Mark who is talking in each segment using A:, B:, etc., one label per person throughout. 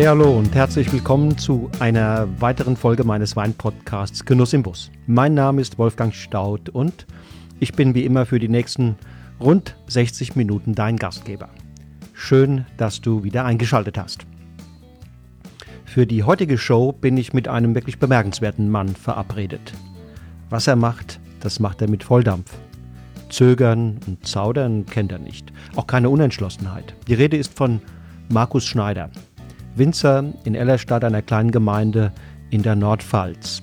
A: Hey, hallo und herzlich willkommen zu einer weiteren Folge meines Weinpodcasts Genuss im Bus. Mein Name ist Wolfgang Staud und ich bin wie immer für die nächsten rund 60 Minuten dein Gastgeber. Schön, dass du wieder eingeschaltet hast. Für die heutige Show bin ich mit einem wirklich bemerkenswerten Mann verabredet. Was er macht, das macht er mit Volldampf. Zögern und Zaudern kennt er nicht. Auch keine Unentschlossenheit. Die Rede ist von Markus Schneider, Winzer in Ellerstadt, einer kleinen Gemeinde in der Nordpfalz.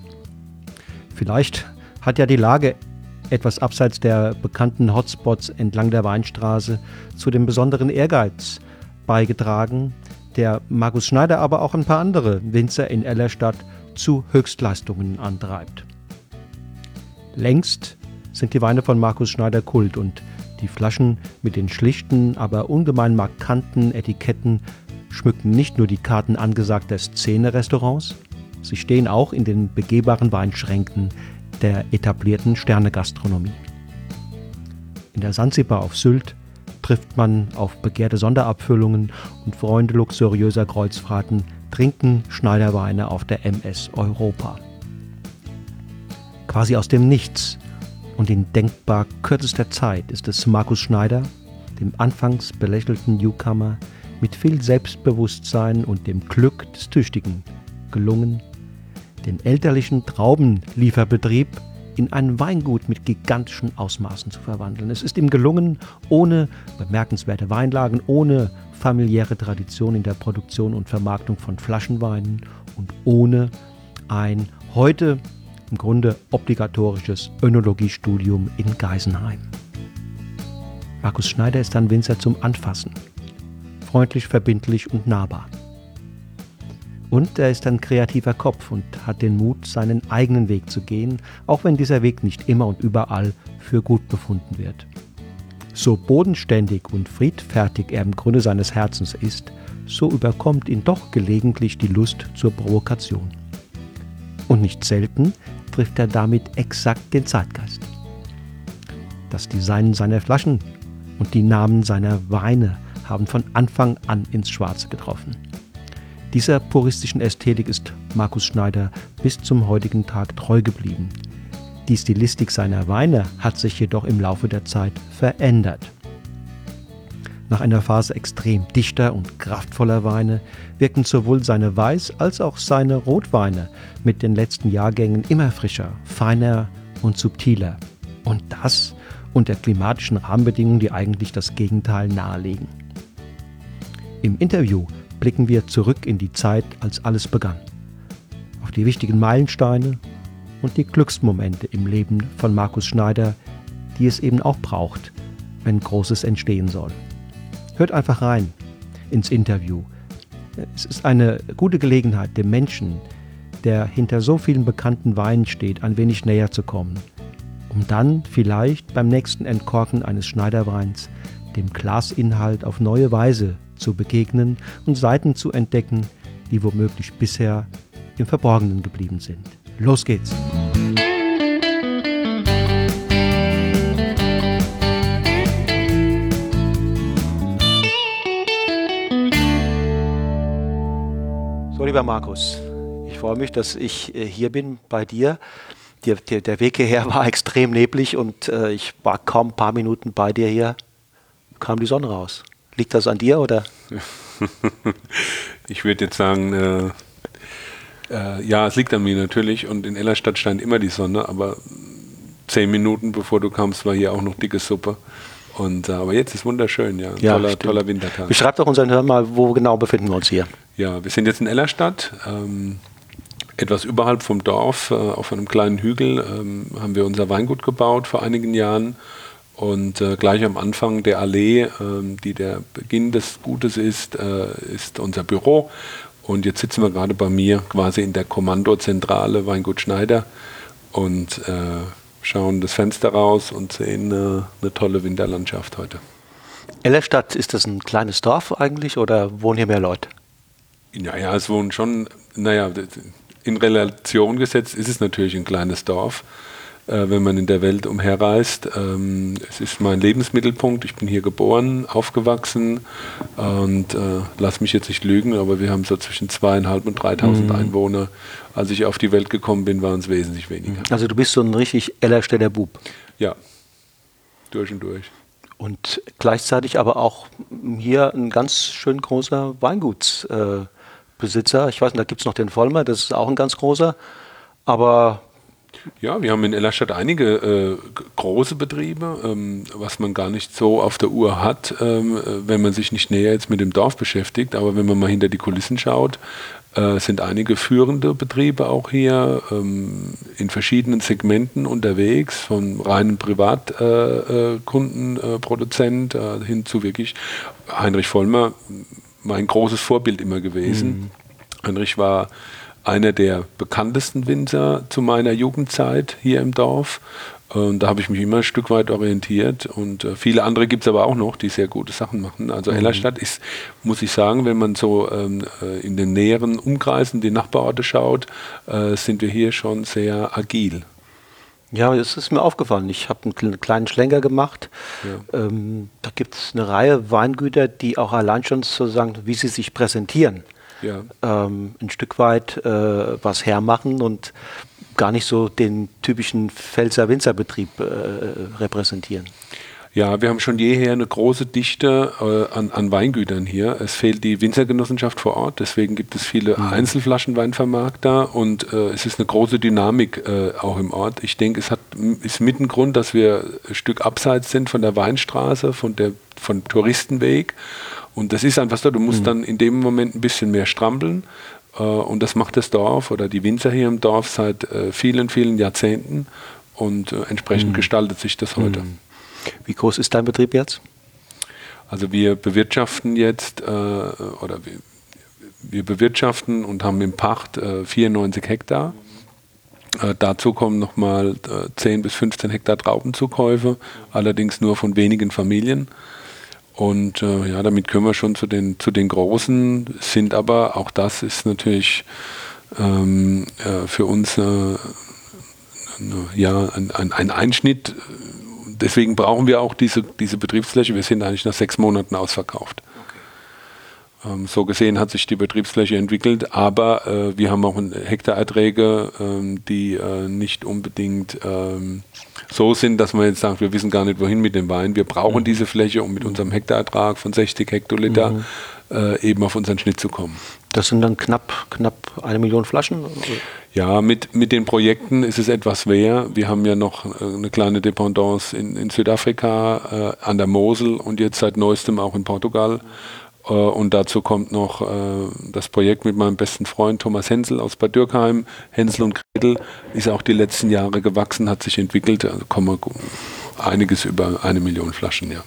A: Vielleicht hat ja die Lage etwas abseits der bekannten Hotspots entlang der Weinstraße zu dem besonderen Ehrgeiz beigetragen, der Markus Schneider, aber auch ein paar andere Winzer in Ellerstadt zu Höchstleistungen antreibt. Längst sind die Weine von Markus Schneider Kult und die Flaschen mit den schlichten, aber ungemein markanten Etiketten schmücken nicht nur die Karten angesagter Szene-Restaurants, sie stehen auch in den begehbaren Weinschränken der etablierten Sternegastronomie. In der Sansibar auf Sylt trifft man auf begehrte Sonderabfüllungen und Freunde luxuriöser Kreuzfahrten trinken Schneiderweine auf der MS Europa. Quasi aus dem Nichts und in denkbar kürzester Zeit ist es Markus Schneider, dem anfangs belächelten Newcomer, mit viel Selbstbewusstsein und dem Glück des Tüchtigen gelungen, den elterlichen Traubenlieferbetrieb in ein Weingut mit gigantischen Ausmaßen zu verwandeln. Es ist ihm gelungen, ohne bemerkenswerte Weinlagen, ohne familiäre Tradition in der Produktion und Vermarktung von Flaschenweinen und ohne ein heute im Grunde obligatorisches Önologiestudium in Geisenheim. Markus Schneider ist ein Winzer zum Anfassen, freundlich, verbindlich und nahbar. Und er ist ein kreativer Kopf und hat den Mut, seinen eigenen Weg zu gehen, auch wenn dieser Weg nicht immer und überall für gut befunden wird. So bodenständig und friedfertig er im Grunde seines Herzens ist, so überkommt ihn doch gelegentlich die Lust zur Provokation. Und nicht selten trifft er damit exakt den Zeitgeist. Das Design seiner Flaschen und die Namen seiner Weine haben von Anfang an ins Schwarze getroffen. Dieser puristischen Ästhetik ist Markus Schneider bis zum heutigen Tag treu geblieben. Die Stilistik seiner Weine hat sich jedoch im Laufe der Zeit verändert. Nach einer Phase extrem dichter und kraftvoller Weine wirken sowohl seine Weiß- als auch seine Rotweine mit den letzten Jahrgängen immer frischer, feiner und subtiler. Und das unter klimatischen Rahmenbedingungen, die eigentlich das Gegenteil nahelegen. Im Interview blicken wir zurück in die Zeit, als alles begann. Auf die wichtigen Meilensteine und die Glücksmomente im Leben von Markus Schneider, die es eben auch braucht, wenn Großes entstehen soll. Hört einfach rein ins Interview. Es ist eine gute Gelegenheit, dem Menschen, der hinter so vielen bekannten Weinen steht, ein wenig näher zu kommen, um dann vielleicht beim nächsten Entkorken eines Schneiderweins dem Glasinhalt auf neue Weise zu begegnen und Seiten zu entdecken, die womöglich bisher im Verborgenen geblieben sind. Los geht's! So, lieber Markus, ich freue mich, dass ich äh, hier bin bei dir. Der, der, der Weg hierher war extrem neblig und äh, ich war kaum ein paar Minuten bei dir hier, kam die Sonne raus. Liegt das an dir oder?
B: ich würde jetzt sagen, äh, äh, ja, es liegt an mir natürlich und in Ellerstadt stand immer die Sonne, aber zehn Minuten bevor du kamst, war hier auch noch dicke Suppe. Und, äh, aber jetzt ist wunderschön, ja.
A: ja toller, toller Wintertag. Beschreib doch unseren Hörern mal, wo genau befinden wir uns hier?
B: Ja, wir sind jetzt in Ellerstadt, ähm, etwas überhalb vom Dorf, äh, auf einem kleinen Hügel, ähm, haben wir unser Weingut gebaut vor einigen Jahren. Und äh, gleich am Anfang der Allee, äh, die der Beginn des Gutes ist, äh, ist unser Büro. Und jetzt sitzen wir gerade bei mir quasi in der Kommandozentrale Weingut Schneider und äh, schauen das Fenster raus und sehen äh, eine tolle Winterlandschaft heute.
A: Ellerstadt, ist das ein kleines Dorf eigentlich oder wohnen hier mehr Leute?
B: Naja, es wohnen schon, naja, in Relation gesetzt ist es natürlich ein kleines Dorf. Äh, wenn man in der Welt umherreist. Ähm, es ist mein Lebensmittelpunkt. Ich bin hier geboren, aufgewachsen und äh, lass mich jetzt nicht lügen, aber wir haben so zwischen zweieinhalb und 3000 mhm. Einwohner. Als ich auf die Welt gekommen bin, waren es wesentlich weniger.
A: Also du bist so ein richtig Ellerstädter Bub.
B: Ja, durch und durch.
A: Und gleichzeitig aber auch hier ein ganz schön großer Weingutsbesitzer. Äh, ich weiß nicht, da gibt es noch den Vollmer, das ist auch ein ganz großer. Aber
B: ja, wir haben in Ellerstadt einige äh, große Betriebe, ähm, was man gar nicht so auf der Uhr hat, ähm, wenn man sich nicht näher jetzt mit dem Dorf beschäftigt. Aber wenn man mal hinter die Kulissen schaut, äh, sind einige führende Betriebe auch hier ähm, in verschiedenen Segmenten unterwegs, von reinen Privatkundenproduzent äh, äh, äh, hin zu wirklich Heinrich Vollmer, mein großes Vorbild immer gewesen. Mhm. Heinrich war einer der bekanntesten Winzer zu meiner Jugendzeit hier im Dorf. Und da habe ich mich immer ein Stück weit orientiert. Und äh, viele andere gibt es aber auch noch, die sehr gute Sachen machen. Also mhm. Ellerstadt ist, muss ich sagen, wenn man so ähm, äh, in den näheren Umkreisen, die Nachbarorte schaut, äh, sind wir hier schon sehr agil.
A: Ja, es ist mir aufgefallen. Ich habe einen kleinen Schlenker gemacht. Ja. Ähm, da gibt es eine Reihe Weingüter, die auch allein schon sozusagen, wie sie sich präsentieren, ja. ähm, ein Stück weit äh, was hermachen und gar nicht so den typischen Pfälzer Winzerbetrieb äh, repräsentieren.
B: Ja, wir haben schon jeher eine große Dichte äh, an, an, Weingütern hier. Es fehlt die Winzergenossenschaft vor Ort, deswegen gibt es viele mhm. Einzelflaschenweinvermarkter und äh, es ist eine große Dynamik äh, auch im Ort. Ich denke, es hat, ist mit ein Grund, dass wir ein Stück abseits sind von der Weinstraße, von der von Touristenweg. Und das ist einfach so, du musst mhm. dann in dem Moment ein bisschen mehr strampeln. Äh, und das macht das Dorf oder die Winzer hier im Dorf seit äh, vielen, vielen Jahrzehnten. Und äh, entsprechend mhm. gestaltet sich das heute. Mhm.
A: Wie groß ist dein Betrieb jetzt?
B: Also wir bewirtschaften jetzt oder wir, wir, bewirtschaften und haben im Pacht 94 Hektar. Äh, dazu kommen nochmal äh, 10 bis 15 Hektar Traubenzukäufe, allerdings nur von wenigen Familien. Und äh, ja, damit können wir schon zu den, zu den Großen, sind aber, auch das ist natürlich ähm, äh, für uns äh, ja, ein, ein, ein, Einschnitt. Deswegen brauchen wir auch diese, diese Betriebsfläche. Wir sind eigentlich nach sechs Monaten ausverkauft. Ähm, so gesehen hat sich die Betriebsfläche entwickelt, aber äh, wir haben auch Hektarerträge, ähm, die äh, nicht unbedingt ähm, so sind, dass man jetzt sagt, wir wissen gar nicht, wohin mit dem Wein. Wir brauchen mhm. diese Fläche, um mit unserem Hektarertrag von 60 Hektoliter mhm. äh, eben auf unseren Schnitt zu kommen.
A: Das sind dann knapp, knapp eine Million Flaschen?
B: Ja, mit, mit den Projekten ist es etwas mehr. Wir haben ja noch äh, eine kleine Dependance in, in Südafrika, äh, an der Mosel und jetzt seit neuestem auch in Portugal. Äh, und dazu kommt noch äh, das Projekt mit meinem besten Freund Thomas Hensel aus Bad Dürkheim. Hensel und Gretel ist auch die letzten Jahre gewachsen, hat sich entwickelt. Also kommen einiges über eine Million Flaschen, ja.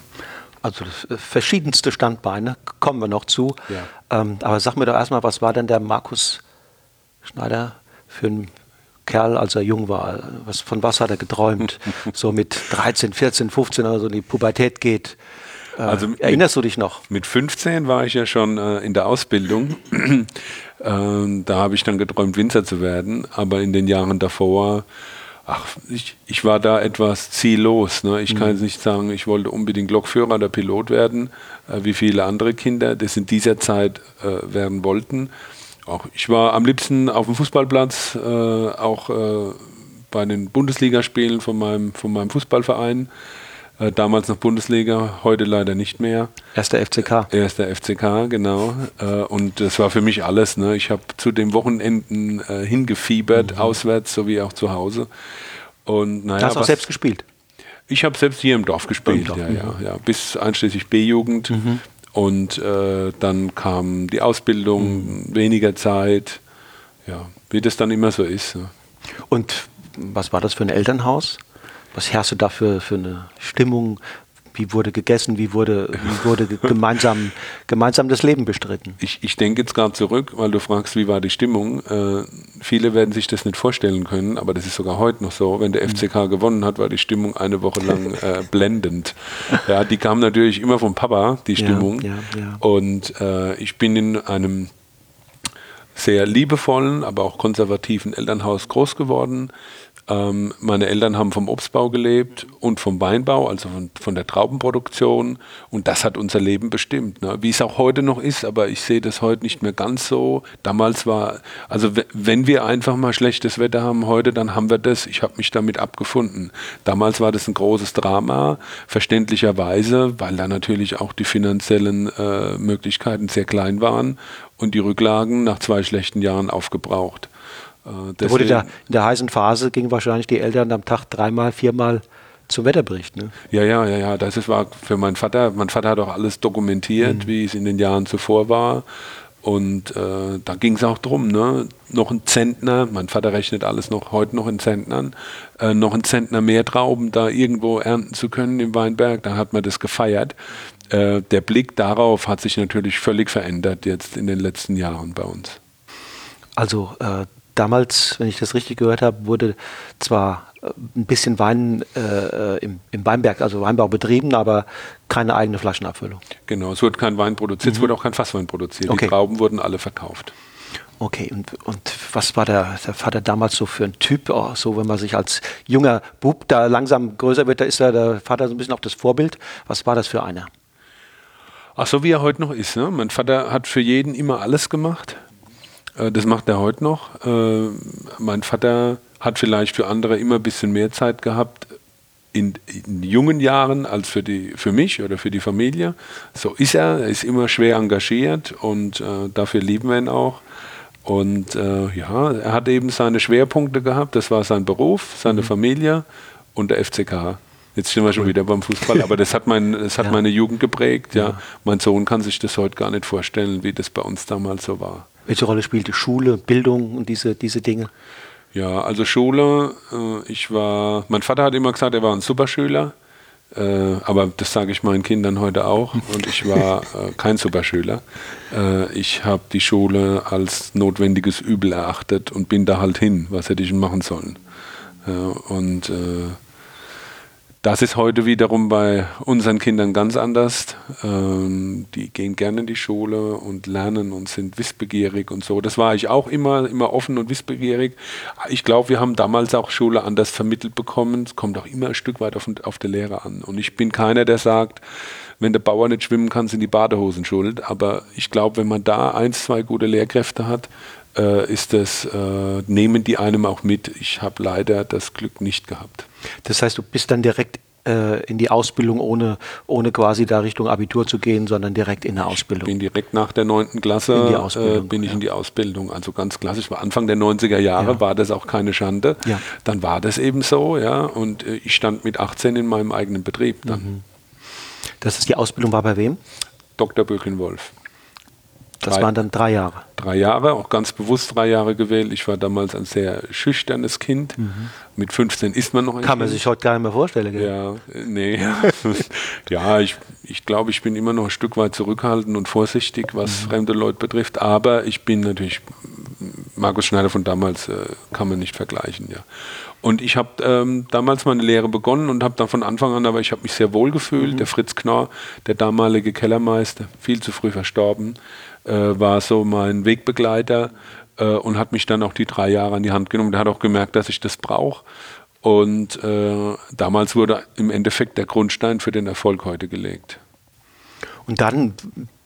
A: Also äh, verschiedenste Standbeine, kommen wir noch zu. Ja. Ähm, aber sag mir doch erstmal, was war denn der Markus Schneider für ein Kerl, als er jung war? Was, von was hat er geträumt? so mit 13, 14, 15 oder so in die Pubertät geht. Äh, also erinnerst du dich noch?
B: Mit 15 war ich ja schon äh, in der Ausbildung. ähm, da habe ich dann geträumt, Winzer zu werden. Aber in den Jahren davor, ach, ich, ich war da etwas ziellos. Ne? Ich mhm. kann jetzt nicht sagen, ich wollte unbedingt Lokführer oder Pilot werden, äh, wie viele andere Kinder das in dieser Zeit äh, werden wollten. Auch ich war am liebsten auf dem Fußballplatz, äh, auch äh, bei den Bundesligaspielen von meinem, von meinem Fußballverein. Äh, damals noch Bundesliga, heute leider nicht mehr.
A: Erster FCK.
B: Erster FCK, genau. Äh, und das war für mich alles. Ne? Ich habe zu den Wochenenden äh, hingefiebert, mhm. auswärts sowie auch zu Hause. Und,
A: naja, Hast du auch selbst gespielt?
B: Ich habe selbst hier im Dorf gespielt, Dorf, ja, ja, mhm. ja, bis einschließlich B-Jugend. Mhm. Und äh, dann kam die Ausbildung, mhm. weniger Zeit, ja, wie das dann immer so ist. Ne?
A: Und was war das für ein Elternhaus? Was herrschte da für, für eine Stimmung? Wie wurde gegessen? Wie wurde, wie wurde gemeinsam, gemeinsam das Leben bestritten?
B: Ich, ich denke jetzt gerade zurück, weil du fragst, wie war die Stimmung. Äh, viele werden sich das nicht vorstellen können, aber das ist sogar heute noch so. Wenn der FCK mhm. gewonnen hat, war die Stimmung eine Woche lang äh, blendend. Ja, die kam natürlich immer vom Papa, die Stimmung. Ja, ja, ja. Und äh, ich bin in einem sehr liebevollen, aber auch konservativen Elternhaus groß geworden. Ähm, meine Eltern haben vom Obstbau gelebt und vom Weinbau, also von, von der Traubenproduktion. Und das hat unser Leben bestimmt. Ne? Wie es auch heute noch ist, aber ich sehe das heute nicht mehr ganz so. Damals war, also wenn wir einfach mal schlechtes Wetter haben heute, dann haben wir das. Ich habe mich damit abgefunden. Damals war das ein großes Drama, verständlicherweise, weil da natürlich auch die finanziellen äh, Möglichkeiten sehr klein waren und die Rücklagen nach zwei schlechten Jahren aufgebraucht.
A: Äh, da wurde da in der heißen Phase gingen wahrscheinlich die Eltern am Tag dreimal, viermal zum Wetterbericht. Ne?
B: Ja, ja, ja, ja. Das ist, war für meinen Vater. Mein Vater hat auch alles dokumentiert, mhm. wie es in den Jahren zuvor war. Und äh, da ging es auch drum, ne? noch ein Zentner, mein Vater rechnet alles noch heute noch in Zentnern, äh, noch ein Zentner mehr Trauben da irgendwo ernten zu können im Weinberg, da hat man das gefeiert. Äh, der Blick darauf hat sich natürlich völlig verändert jetzt in den letzten Jahren bei uns.
A: Also äh, damals, wenn ich das richtig gehört habe, wurde zwar äh, ein bisschen Wein äh, im, im, Weinberg, also Weinbau betrieben, aber keine eigene Flaschenabfüllung.
B: Genau, es wurde kein Wein produziert, mhm. es wurde auch kein Fasswein produziert. Okay. Die Trauben wurden alle verkauft.
A: Okay, und, und was war der, der Vater damals so für ein Typ? Oh, so, wenn man sich als junger Bub da langsam größer wird, da ist ja der Vater so ein bisschen auch das Vorbild. Was war das für einer?
B: Ach so, wie er heute noch ist. Ne? Mein Vater hat für jeden immer alles gemacht. Äh, das macht er heute noch. Äh, mein Vater hat vielleicht für andere immer ein bisschen mehr Zeit gehabt in, in, jungen Jahren als für, die, für mich oder für die Familie. So ist er. Er ist immer schwer engagiert und äh, dafür lieben wir ihn auch. Und äh, ja, er hat eben seine Schwerpunkte gehabt. Das war sein Beruf, seine mhm. Familie und der FCK. Jetzt sind wir schon wieder beim Fußball, aber das hat, mein, das hat ja. meine Jugend geprägt. Ja. ja. Mein Sohn kann sich das heute gar nicht vorstellen, wie das bei uns damals so war.
A: Welche Rolle spielte Schule, Bildung und diese, diese Dinge?
B: Ja, also Schule, äh, ich war, mein Vater hat immer gesagt, er war ein Superschüler, äh, aber das sage ich meinen Kindern heute auch und ich war äh, kein Superschüler. Ich habe die Schule als notwendiges Übel erachtet und bin da halt hin, was hätte ich machen sollen. Und das ist heute wiederum bei unseren Kindern ganz anders. Ähm, die gehen gerne in die Schule und lernen und sind wissbegierig und so. Das war ich auch immer, immer offen und wissbegierig. Ich glaube, wir haben damals auch Schule anders vermittelt bekommen. Es kommt auch immer ein Stück weit auf, auf die Lehre an. Und ich bin keiner, der sagt, wenn der Bauer nicht schwimmen kann, sind die Badehosen schuld. Aber ich glaube, wenn man da ein, zwei gute Lehrkräfte hat, äh, ist das, äh, nehmen die einem auch mit. Ich habe leider das Glück nicht gehabt.
A: Das heißt, du bist dann direkt äh, in die Ausbildung, ohne, ohne quasi da Richtung Abitur zu gehen, sondern direkt in der Ausbildung.
B: Ich bin direkt nach der 9. Klasse äh, bin ich ja. in die Ausbildung. Also ganz klassisch, war Anfang der 90er Jahre ja. war das auch keine Schande. Ja. Dann war das eben so, ja. Und äh, ich stand mit 18 in meinem eigenen Betrieb dann. Mhm.
A: Das ist die Ausbildung war bei wem?
B: Dr. Böchlin-Wolf.
A: Das drei, waren dann drei Jahre.
B: Drei Jahre, auch ganz bewusst drei Jahre gewählt. Ich war damals ein sehr schüchternes Kind. Mhm. Mit 15 ist man noch
A: ein Kann kind. man sich heute gar nicht mehr vorstellen. Gell?
B: Ja, nee. ja, ich, ich glaube, ich bin immer noch ein Stück weit zurückhaltend und vorsichtig, was mhm. fremde Leute betrifft. Aber ich bin natürlich, Markus Schneider von damals äh, kann man nicht vergleichen. Ja. Und ich habe ähm, damals meine Lehre begonnen und habe dann von Anfang an, aber ich habe mich sehr wohl gefühlt. Mhm. Der Fritz Knorr, der damalige Kellermeister, viel zu früh verstorben, äh, war so mein Wegbegleiter äh, und hat mich dann auch die drei Jahre an die Hand genommen. Der hat auch gemerkt, dass ich das brauche. Und äh, damals wurde im Endeffekt der Grundstein für den Erfolg heute gelegt.
A: Und dann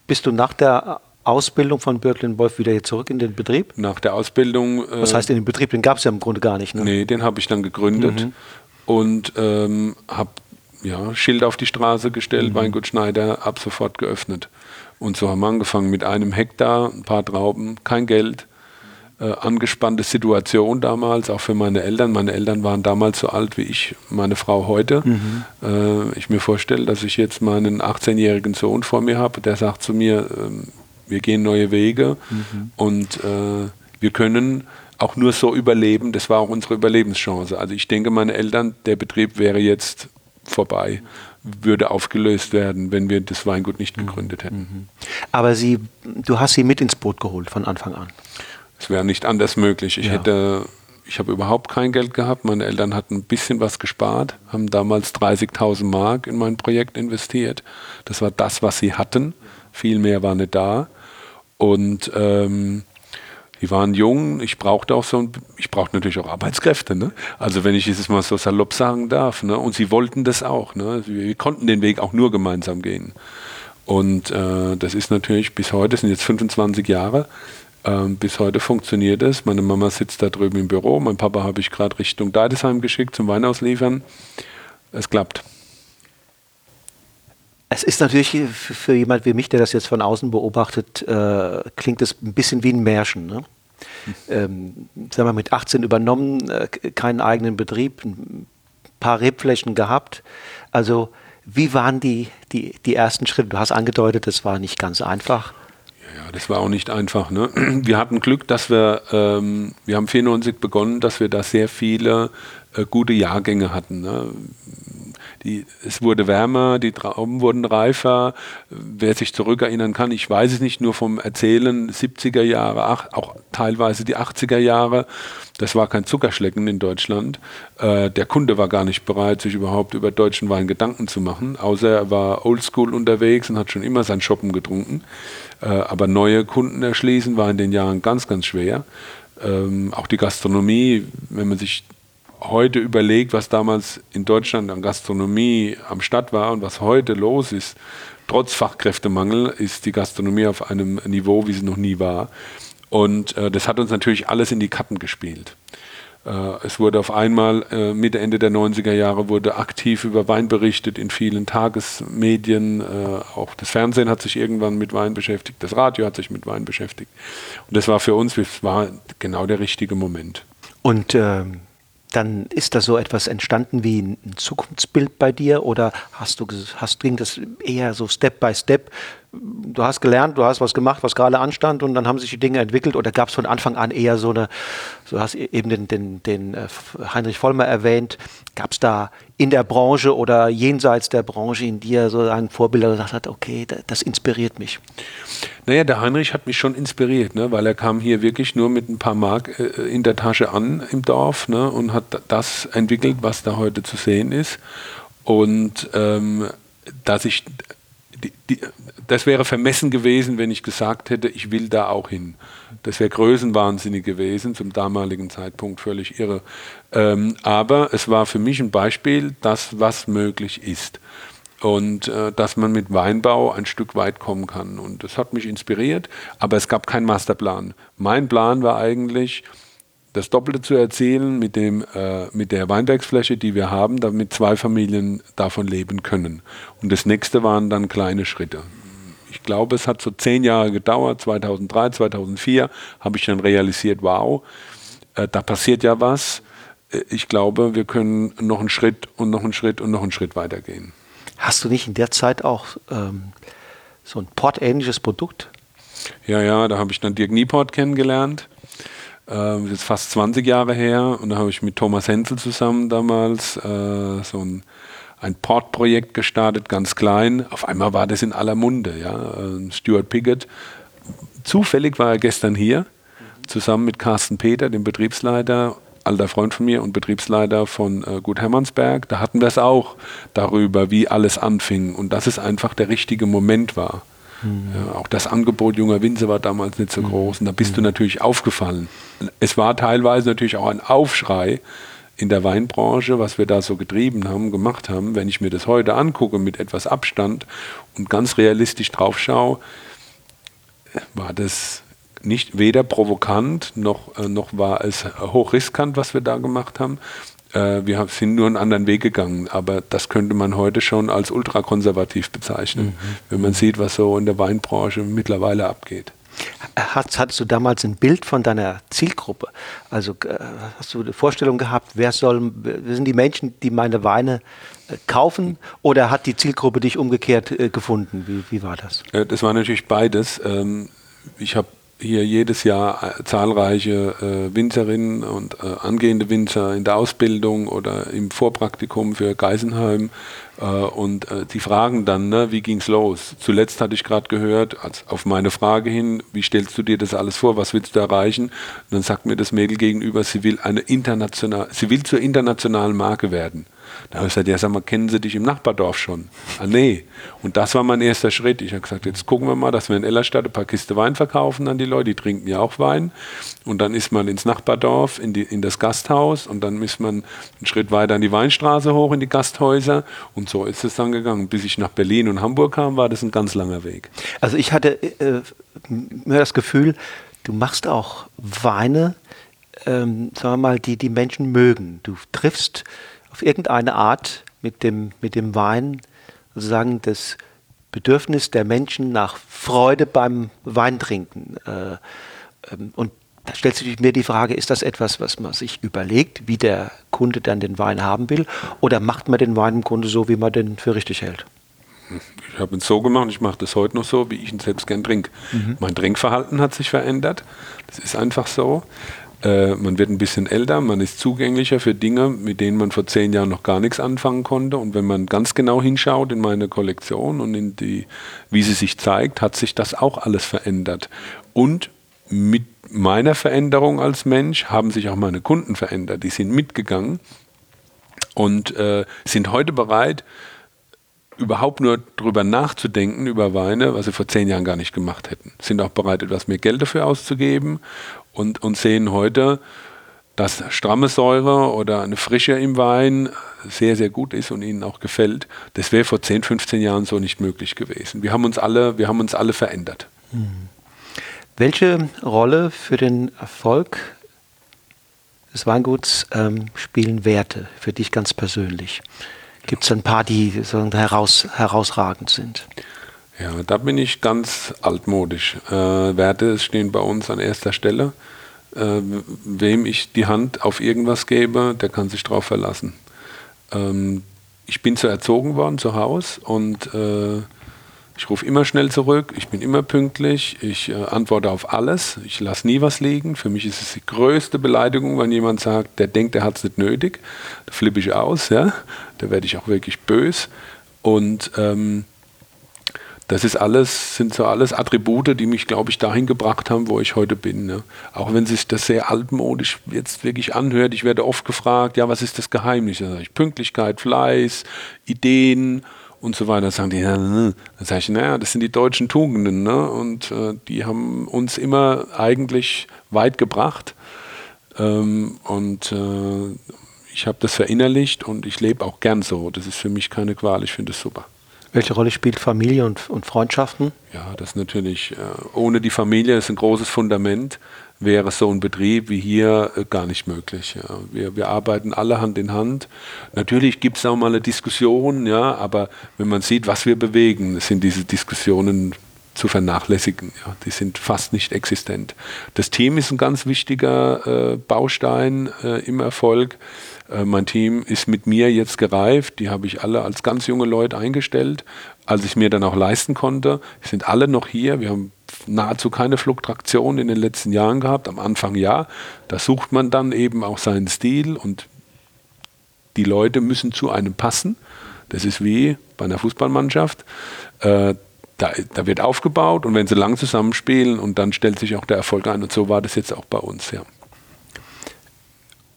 A: bist du nach der Ausbildung von Birklin Wolf wieder zurück in den Betrieb?
B: Nach der Ausbildung.
A: Äh, Was heißt in den Betrieb? Den gab es ja im Grunde gar nicht.
B: Ne? Nee, den habe ich dann gegründet mhm. und ähm, habe ja, Schild auf die Straße gestellt, mhm. Weingut Schneider, ab sofort geöffnet. Und so haben wir angefangen mit einem Hektar, ein paar Trauben, kein Geld. Äh, angespannte Situation damals, auch für meine Eltern. Meine Eltern waren damals so alt wie ich, meine Frau heute. Mhm. Äh, ich mir vorstelle, dass ich jetzt meinen 18-jährigen Sohn vor mir habe, der sagt zu mir, äh, wir gehen neue Wege mhm. und äh, wir können auch nur so überleben. Das war auch unsere Überlebenschance. Also ich denke, meine Eltern, der Betrieb wäre jetzt vorbei würde aufgelöst werden, wenn wir das Weingut nicht mhm. gegründet hätten. Mhm.
A: Aber Sie, du hast sie mit ins Boot geholt von Anfang an.
B: Es wäre nicht anders möglich. Ich ja. hätte, ich habe überhaupt kein Geld gehabt. Meine Eltern hatten ein bisschen was gespart, haben damals 30.000 Mark in mein Projekt investiert. Das war das, was sie hatten. Viel mehr war nicht da. Und ähm, Die waren jung, ich brauchte auch so, ich brauchte natürlich auch Arbeitskräfte, ne? Also wenn ich es mal so salopp sagen darf, ne? Und sie wollten das auch, ne? Wir konnten den Weg auch nur gemeinsam gehen. Und äh, das ist natürlich bis heute, sind jetzt 25 Jahre, äh, bis heute funktioniert es. Meine Mama sitzt da drüben im Büro, mein Papa habe ich gerade Richtung Deidesheim geschickt zum Weinausliefern. Es klappt.
A: Es ist natürlich für jemand wie mich, der das jetzt von außen beobachtet, äh, klingt es ein bisschen wie ein Märchen. Ne? Ähm, sagen wir mit 18 übernommen, äh, keinen eigenen Betrieb, ein paar Rebflächen gehabt. Also wie waren die, die, die ersten Schritte? Du hast angedeutet, es war nicht ganz einfach.
B: Ja, das war auch nicht einfach. Ne? Wir hatten Glück, dass wir, ähm, wir haben 94 begonnen, dass wir da sehr viele äh, gute Jahrgänge hatten. Ne? Die, es wurde wärmer, die Trauben wurden reifer. Wer sich zurückerinnern kann, ich weiß es nicht, nur vom Erzählen 70er Jahre, auch teilweise die 80er Jahre. Das war kein Zuckerschlecken in Deutschland. Äh, der Kunde war gar nicht bereit, sich überhaupt über deutschen Wein Gedanken zu machen, außer er war oldschool unterwegs und hat schon immer sein Shoppen getrunken. Äh, aber neue Kunden erschließen war in den Jahren ganz, ganz schwer. Ähm, auch die Gastronomie, wenn man sich heute überlegt, was damals in Deutschland an Gastronomie am Start war und was heute los ist, trotz Fachkräftemangel ist die Gastronomie auf einem Niveau, wie sie noch nie war. Und äh, das hat uns natürlich alles in die Karten gespielt. Äh, es wurde auf einmal äh, Mitte, Ende der 90er Jahre wurde aktiv über Wein berichtet in vielen Tagesmedien. Äh, auch das Fernsehen hat sich irgendwann mit Wein beschäftigt, das Radio hat sich mit Wein beschäftigt. Und das war für uns, das war genau der richtige Moment.
A: Und ähm dann ist da so etwas entstanden wie ein Zukunftsbild bei dir oder hast du hast, ging das eher so Step by Step? Du hast gelernt, du hast was gemacht, was gerade anstand und dann haben sich die Dinge entwickelt oder gab es von Anfang an eher so eine, du hast e-, eben den, den, den äh, Heinrich Vollmer erwähnt, gab es da in der Branche oder jenseits der Branche in dir so ein Vorbild, der gesagt hat, okay, das inspiriert mich?
B: Naja, der Heinrich hat mich schon inspiriert, ne, weil er kam hier wirklich nur mit ein paar Mark äh, in der Tasche an im Dorf ne, und hat das entwickelt, was da heute zu sehen ist. Und ähm, dass ich, die, die, das wäre vermessen gewesen, wenn ich gesagt hätte, ich will da auch hin. Das wäre größenwahnsinnig gewesen, zum damaligen Zeitpunkt völlig irre. Ähm, aber es war für mich ein Beispiel, das, was möglich ist und äh, dass man mit Weinbau ein Stück weit kommen kann. Und das hat mich inspiriert, aber es gab keinen Masterplan. Mein Plan war eigentlich, das Doppelte zu erzielen mit, dem, äh, mit der Weinbergsfläche, die wir haben, damit zwei Familien davon leben können. Und das nächste waren dann kleine Schritte. Ich glaube, es hat so zehn Jahre gedauert. 2003, 2004 habe ich dann realisiert, wow, äh, da passiert ja was. Äh, ich glaube, wir können noch einen Schritt und noch einen Schritt und noch einen Schritt weitergehen.
A: Hast du nicht in der Zeit auch ähm, so ein Port-ähnliches Produkt?
B: Ja, ja, da habe ich dann Dirk Nieport kennengelernt. Ähm, das ist fast 20 Jahre her. Und da habe ich mit Thomas Hensel zusammen damals äh, so ein, ein Port-Projekt gestartet, ganz klein. Auf einmal war das in aller Munde. Ja? Äh, Stuart Piggott. Zufällig war er gestern hier, zusammen mit Carsten Peter, dem Betriebsleiter alter Freund von mir und Betriebsleiter von äh, Gut Hermannsberg, da hatten wir es auch darüber, wie alles anfing und dass es einfach der richtige Moment war. Mhm. Ja, auch das Angebot junger Winzer war damals nicht so mhm. groß und da bist mhm. du natürlich aufgefallen. Es war teilweise natürlich auch ein Aufschrei in der Weinbranche, was wir da so getrieben haben, gemacht haben. Wenn ich mir das heute angucke mit etwas Abstand und ganz realistisch drauf schaue, war das nicht weder provokant noch, äh, noch war es hochriskant, was wir da gemacht haben. Äh, wir sind nur einen anderen Weg gegangen, aber das könnte man heute schon als ultrakonservativ bezeichnen, mhm. wenn man sieht, was so in der Weinbranche mittlerweile abgeht.
A: Hattest du damals ein Bild von deiner Zielgruppe? Also äh, hast du eine Vorstellung gehabt, wer soll, wer sind die Menschen, die meine Weine äh, kaufen oder hat die Zielgruppe dich umgekehrt äh, gefunden? Wie, wie war das?
B: Das war natürlich beides. Ähm, ich habe hier jedes Jahr äh, zahlreiche äh, Winzerinnen und äh, angehende Winzer in der Ausbildung oder im Vorpraktikum für Geisenheim Äh, und äh, die fragen dann, ne, wie ging's los? Zuletzt hatte ich gerade gehört, als auf meine Frage hin, wie stellst du dir das alles vor, was willst du erreichen? Und dann sagt mir das Mädel gegenüber, sie will eine international, sie will zur internationalen Marke werden. Da habe ich gesagt, ja, sag mal, kennen Sie dich im Nachbardorf schon? Ah, nee. Und das war mein erster Schritt. Ich habe gesagt, jetzt gucken wir mal, dass wir in Ellerstadt ein paar Kiste Wein verkaufen an die Leute, die trinken ja auch Wein. Und dann ist man ins Nachbardorf, in, die, in das Gasthaus und dann ist man einen Schritt weiter an die Weinstraße hoch in die Gasthäuser. Und so ist es dann gegangen. Bis ich nach Berlin und Hamburg kam, war das ein ganz langer Weg.
A: Also ich hatte äh, mir das Gefühl, du machst auch Weine, ähm, sagen wir mal, die die Menschen mögen. Du triffst auf irgendeine Art mit dem, mit dem Wein sozusagen das Bedürfnis der Menschen nach Freude beim Weintrinken. Äh, ähm, und da stellt sich mir die Frage, ist das etwas, was man sich überlegt, wie der Kunde dann den Wein haben will? Oder macht man den Wein im Grunde so, wie man den für richtig hält?
B: Ich habe es so gemacht, ich mache das heute noch so, wie ich ihn selbst gern trinke. Mhm. Mein Trinkverhalten hat sich verändert. Das ist einfach so. Äh, man wird ein bisschen älter, man ist zugänglicher für Dinge, mit denen man vor zehn Jahren noch gar nichts anfangen konnte. Und wenn man ganz genau hinschaut in meine Kollektion und in die, wie sie sich zeigt, hat sich das auch alles verändert. Und mit meiner Veränderung als Mensch haben sich auch meine Kunden verändert. Die sind mitgegangen und äh, sind heute bereit, überhaupt nur darüber nachzudenken, über Weine, was sie vor zehn Jahren gar nicht gemacht hätten. Sind auch bereit, etwas mehr Geld dafür auszugeben und, und sehen heute, dass stramme Säure oder eine Frische im Wein sehr, sehr gut ist und ihnen auch gefällt. Das wäre vor 10, 15 Jahren so nicht möglich gewesen. Wir haben uns alle, wir haben uns alle verändert. Hm.
A: Welche Rolle für den Erfolg des Weinguts ähm, spielen Werte für dich ganz persönlich? Gibt es ein paar, die heraus, herausragend sind?
B: Ja, da bin ich ganz altmodisch. Äh, Werte stehen bei uns an erster Stelle. Äh, wem ich die Hand auf irgendwas gebe, der kann sich darauf verlassen. Ähm, ich bin so erzogen worden zu Hause und äh, ich rufe immer schnell zurück, ich bin immer pünktlich, ich äh, antworte auf alles, ich lasse nie was liegen. Für mich ist es die größte Beleidigung, wenn jemand sagt, der denkt, er hat es nicht nötig. Da flippe ich aus, ja? da werde ich auch wirklich böse. Und ähm, das ist alles, sind so alles Attribute, die mich, glaube ich, dahin gebracht haben, wo ich heute bin. Ne? Auch wenn sich das sehr altmodisch jetzt wirklich anhört. Ich werde oft gefragt, ja, was ist das Geheimnis? Da ich, Pünktlichkeit, Fleiß, Ideen und so weiter. Sagen die, ja, ne. dann sage ich, naja, das sind die deutschen Tugenden. Ne? Und äh, die haben uns immer eigentlich weit gebracht. Ähm, und äh, ich habe das verinnerlicht und ich lebe auch gern so. Das ist für mich keine Qual, ich finde es super.
A: Welche Rolle spielt Familie und, und Freundschaften?
B: Ja, das natürlich, äh, ohne die Familie ist ein großes Fundament, wäre so ein Betrieb wie hier äh, gar nicht möglich. Wir, wir arbeiten alle Hand in Hand. Natürlich gibt es auch mal eine Diskussion, ja, aber wenn man sieht, was wir bewegen, sind diese Diskussionen zu vernachlässigen. Ja. Die sind fast nicht existent. Das Team ist ein ganz wichtiger äh, Baustein äh, im Erfolg. Äh, mein Team ist mit mir jetzt gereift. Die habe ich alle als ganz junge Leute eingestellt, als ich mir dann auch leisten konnte. Die sind alle noch hier. Wir haben nahezu keine Fluktuation in den letzten Jahren gehabt. Am Anfang ja. Da sucht man dann eben auch seinen Stil und die Leute müssen zu einem passen. Das ist wie bei einer Fußballmannschaft. Äh, da, da, wird aufgebaut und wenn sie lang zusammenspielen und dann stellt sich auch der Erfolg ein. Und so war das jetzt auch bei uns, ja.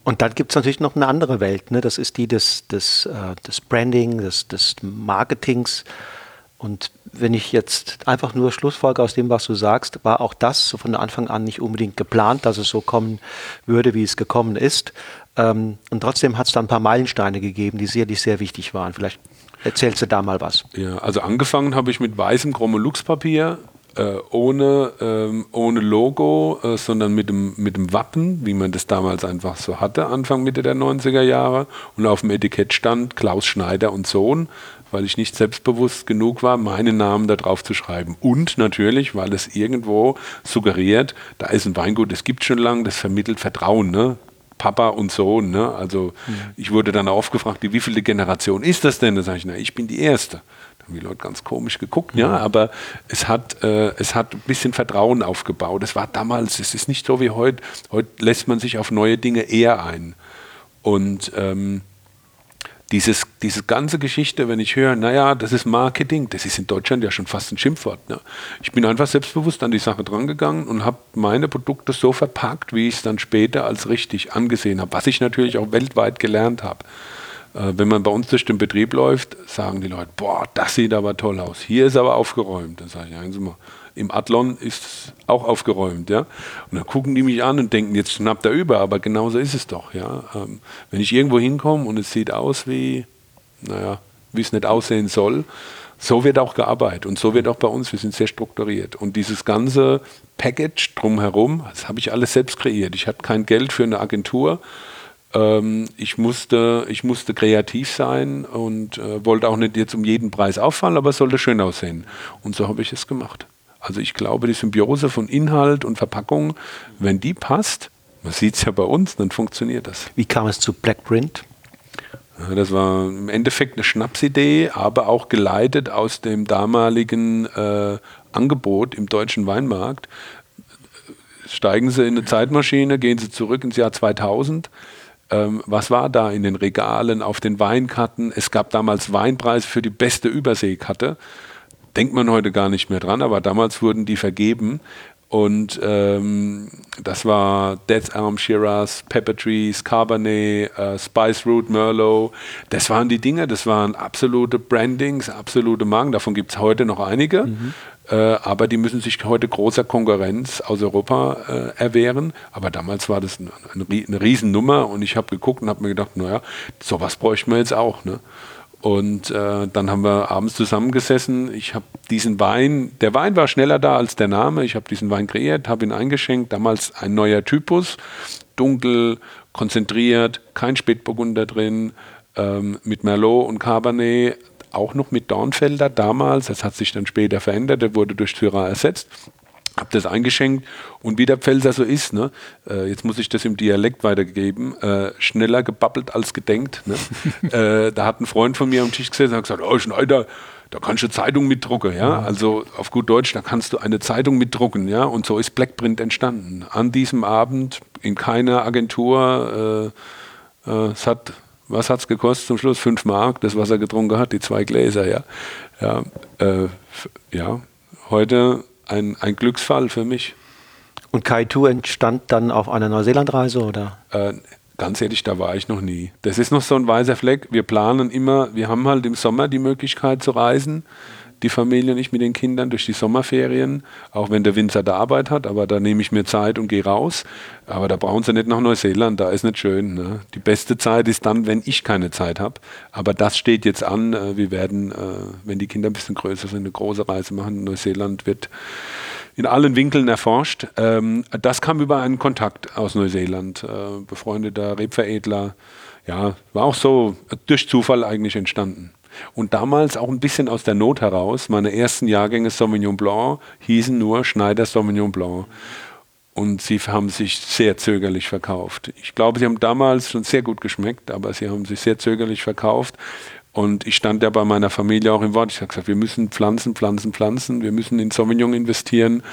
A: Und dann gibt es natürlich noch eine andere Welt. Ne? Das ist die des, des, äh, des Branding, des, des Marketings. Und wenn ich jetzt einfach nur Schlussfolge aus dem, was du sagst, war auch das so von Anfang an nicht unbedingt geplant, dass es so kommen würde, wie es gekommen ist. Ähm, und trotzdem hat es da ein paar Meilensteine gegeben, die sicherlich sehr wichtig waren. Vielleicht erzählst du da mal was.
B: Ja, also angefangen habe ich mit weißem Chromolux-Papier äh, ohne, ähm, ohne Logo, äh, sondern mit dem, mit dem Wappen, wie man das damals einfach so hatte, Anfang, Mitte der 90er Jahre. Und auf dem Etikett stand Klaus Schneider und Sohn, weil ich nicht selbstbewusst genug war, meinen Namen da drauf zu schreiben. Und natürlich, weil es irgendwo suggeriert, da ist ein Weingut, das gibt schon lange, das vermittelt Vertrauen. Ne? Papa und Sohn. Ne? Also mhm. ich wurde dann aufgefragt, wie viele Generation ist das denn? Da sage ich, na, ich bin die Erste haben die Leute ganz komisch geguckt, ja, aber es hat, äh, es hat ein bisschen Vertrauen aufgebaut. Es war damals, es ist nicht so wie heute. Heute lässt man sich auf neue Dinge eher ein. Und ähm, dieses, diese ganze Geschichte, wenn ich höre, naja, das ist Marketing, das ist in Deutschland ja schon fast ein Schimpfwort. Ne? Ich bin einfach selbstbewusst an die Sache drangegangen und habe meine Produkte so verpackt, wie ich es dann später als richtig angesehen habe, was ich natürlich auch weltweit gelernt habe. Äh, wenn man bei uns durch den Betrieb läuft, sagen die Leute, boah, das sieht aber toll aus. Hier ist aber aufgeräumt. Dann sage ich, ja, mal, im Adlon ist es auch aufgeräumt, ja. Und dann gucken die mich an und denken, jetzt schnappt er über, aber genauso ist es doch, ja. Ähm, wenn ich irgendwo hinkomme und es sieht aus wie, naja, wie es nicht aussehen soll, so wird auch gearbeitet und so wird auch bei uns, wir sind sehr strukturiert. Und dieses ganze Package drumherum, das habe ich alles selbst kreiert. Ich hatte kein Geld für eine Agentur. Ähm, ich, musste, ich musste kreativ sein und äh, wollte auch nicht jetzt um jeden Preis auffallen, aber es sollte schön aussehen. Und so habe ich es gemacht. Also ich glaube, die Symbiose von Inhalt und Verpackung, wenn die passt, man sieht es ja bei uns, dann funktioniert das.
A: Wie kam es zu Blackprint?
B: Das war im Endeffekt eine Schnapsidee, aber auch geleitet aus dem damaligen äh, Angebot im deutschen Weinmarkt. Steigen Sie in eine Zeitmaschine, gehen Sie zurück ins Jahr 2000. Ähm, was war da in den Regalen, auf den Weinkarten? Es gab damals Weinpreis für die beste Überseekarte denkt man heute gar nicht mehr dran, aber damals wurden die vergeben. Und ähm, das war Death's Elm, Shiraz, Pepper Trees, Cabernet, äh, Spice Root, Merlot. Das waren die Dinge, das waren absolute Brandings, absolute Marken. Davon gibt es heute noch einige. Mhm. Äh, aber die müssen sich heute großer Konkurrenz aus Europa äh, erwehren. Aber damals war das eine, eine Riesennummer und ich habe geguckt und habe mir gedacht, naja, sowas bräuchten wir jetzt auch. Ne? Und äh, dann haben wir abends zusammengesessen. Ich habe diesen Wein, der Wein war schneller da als der Name. Ich habe diesen Wein kreiert, habe ihn eingeschenkt. Damals ein neuer Typus, dunkel, konzentriert, kein Spätburgunder drin, ähm, mit Merlot und Cabernet, auch noch mit Dornfelder damals. Das hat sich dann später verändert, der wurde durch Syrah ersetzt habe das eingeschenkt und wie der Pfälzer so ist, ne? Äh, jetzt muss ich das im Dialekt weitergeben, äh, schneller gebabbelt als gedenkt. Ne? äh, da hat ein Freund von mir am Tisch gesessen und hat gesagt, oh Schneider, da kannst du Zeitung mitdrucken, ja? Also auf gut Deutsch, da kannst du eine Zeitung mitdrucken, ja? Und so ist Blackprint entstanden. An diesem Abend in keiner Agentur, äh, äh, es hat, was hat es gekostet zum Schluss? Fünf Mark, das, was er getrunken hat, die zwei Gläser, ja. Ja, äh, ja. heute ein, ein Glücksfall für mich.
A: Und Kaitu entstand dann auf einer Neuseelandreise oder?
B: Äh, ganz ehrlich, da war ich noch nie. Das ist noch so ein weißer Fleck. Wir planen immer, wir haben halt im Sommer die Möglichkeit zu reisen die Familie nicht mit den Kindern durch die Sommerferien, auch wenn der Winzer da Arbeit hat, aber da nehme ich mir Zeit und gehe raus. Aber da brauchen sie nicht nach Neuseeland, da ist nicht schön. Ne? Die beste Zeit ist dann, wenn ich keine Zeit habe. Aber das steht jetzt an. Äh, wir werden, äh, wenn die Kinder ein bisschen größer sind, eine große Reise machen. Neuseeland wird in allen Winkeln erforscht. Ähm, das kam über einen Kontakt aus Neuseeland, äh, befreundeter Rebveredler. Ja, war auch so durch Zufall eigentlich entstanden. Und damals auch ein bisschen aus der Not heraus, meine ersten Jahrgänge Sauvignon Blanc hießen nur Schneider Sauvignon Blanc. Und sie haben sich sehr zögerlich verkauft. Ich glaube, sie haben damals schon sehr gut geschmeckt, aber sie haben sich sehr zögerlich verkauft. Und ich stand ja bei meiner Familie auch im Wort. Ich habe gesagt, wir müssen pflanzen, pflanzen, pflanzen. Wir müssen in Sauvignon investieren.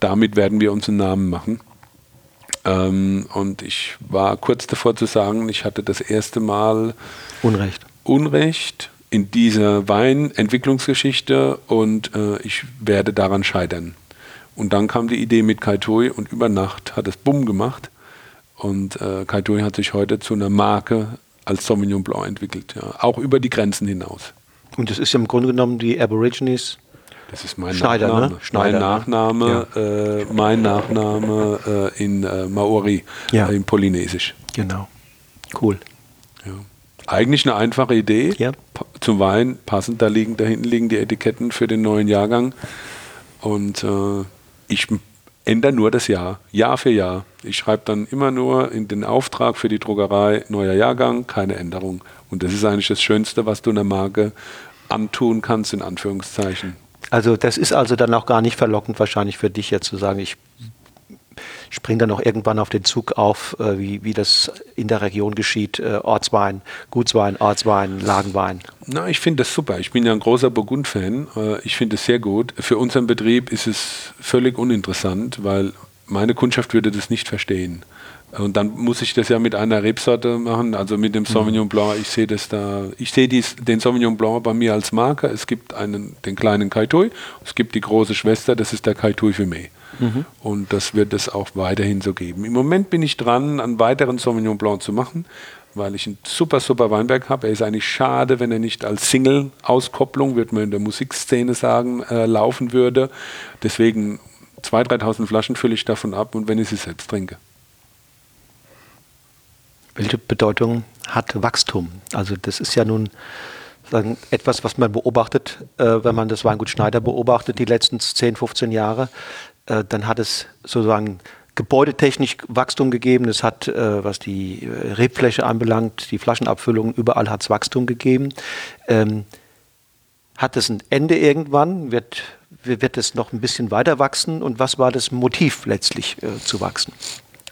B: Damit werden wir uns einen Namen machen. Ähm, und ich war kurz davor zu sagen, ich hatte das erste Mal
A: Unrecht.
B: Unrecht in dieser Weinentwicklungsgeschichte und äh, ich werde daran scheitern. Und dann kam die Idee mit Kaitoi und über Nacht hat es Bumm gemacht. Und äh, Kaitoi hat sich heute zu einer Marke als Sauvignon Blanc entwickelt, ja. auch über die Grenzen hinaus.
A: Und das ist ja im Grunde genommen die Aborigines.
B: Das ist mein
A: Schneider,
B: Nachname.
A: Ne? Schneider,
B: mein Nachname, ja. äh, mein Nachname äh, in äh, Maori, ja. in Polynesisch.
A: Genau. Cool.
B: Ja. Eigentlich eine einfache Idee.
A: Ja.
B: Zum Wein passend, da liegen, da hinten liegen die Etiketten für den neuen Jahrgang. Und äh, ich ändere nur das Jahr, Jahr für Jahr. Ich schreibe dann immer nur in den Auftrag für die Druckerei, neuer Jahrgang, keine Änderung. Und das ist eigentlich das Schönste, was du einer Marke antun kannst, in Anführungszeichen.
A: Also das ist also dann auch gar nicht verlockend wahrscheinlich für dich jetzt zu sagen, ich springt dann auch irgendwann auf den Zug auf, äh, wie, wie das in der Region geschieht. Äh, Ortswein, Gutswein, Ortswein, Lagenwein.
B: Na, ich finde das super. Ich bin ja ein großer Burgund-Fan. Äh, ich finde es sehr gut. Für unseren Betrieb ist es völlig uninteressant, weil meine Kundschaft würde das nicht verstehen. Und dann muss ich das ja mit einer Rebsorte machen, also mit dem Sauvignon Blanc. Ich sehe das da, ich sehe dies, den Sauvignon Blanc bei mir als Marker. Es gibt einen, den kleinen Kaitui, es gibt die große Schwester, das ist der Kaitui Fumé. Mhm. Und das wird es auch weiterhin so geben. Im Moment bin ich dran, einen weiteren Sauvignon Blanc zu machen, weil ich einen super, super Weinberg habe. Er ist eigentlich schade, wenn er nicht als Single-Auskopplung, wird man in der Musikszene sagen, äh, laufen würde. Deswegen 2.000, 3.000 Flaschen fülle ich davon ab und wenn ich sie selbst trinke.
A: Welche Bedeutung hat Wachstum? Also das ist ja nun sagen, etwas, was man beobachtet, äh, wenn man das Weingut Schneider beobachtet, die letzten 10, 15 Jahre. Äh, dann hat es sozusagen gebäudetechnisch Wachstum gegeben. Es hat, äh, was die äh, Rebfläche anbelangt, die Flaschenabfüllung, überall hat es Wachstum gegeben. Ähm, hat es ein Ende irgendwann? Wird, wird es noch ein bisschen weiter wachsen? Und was war das Motiv letztlich äh, zu wachsen?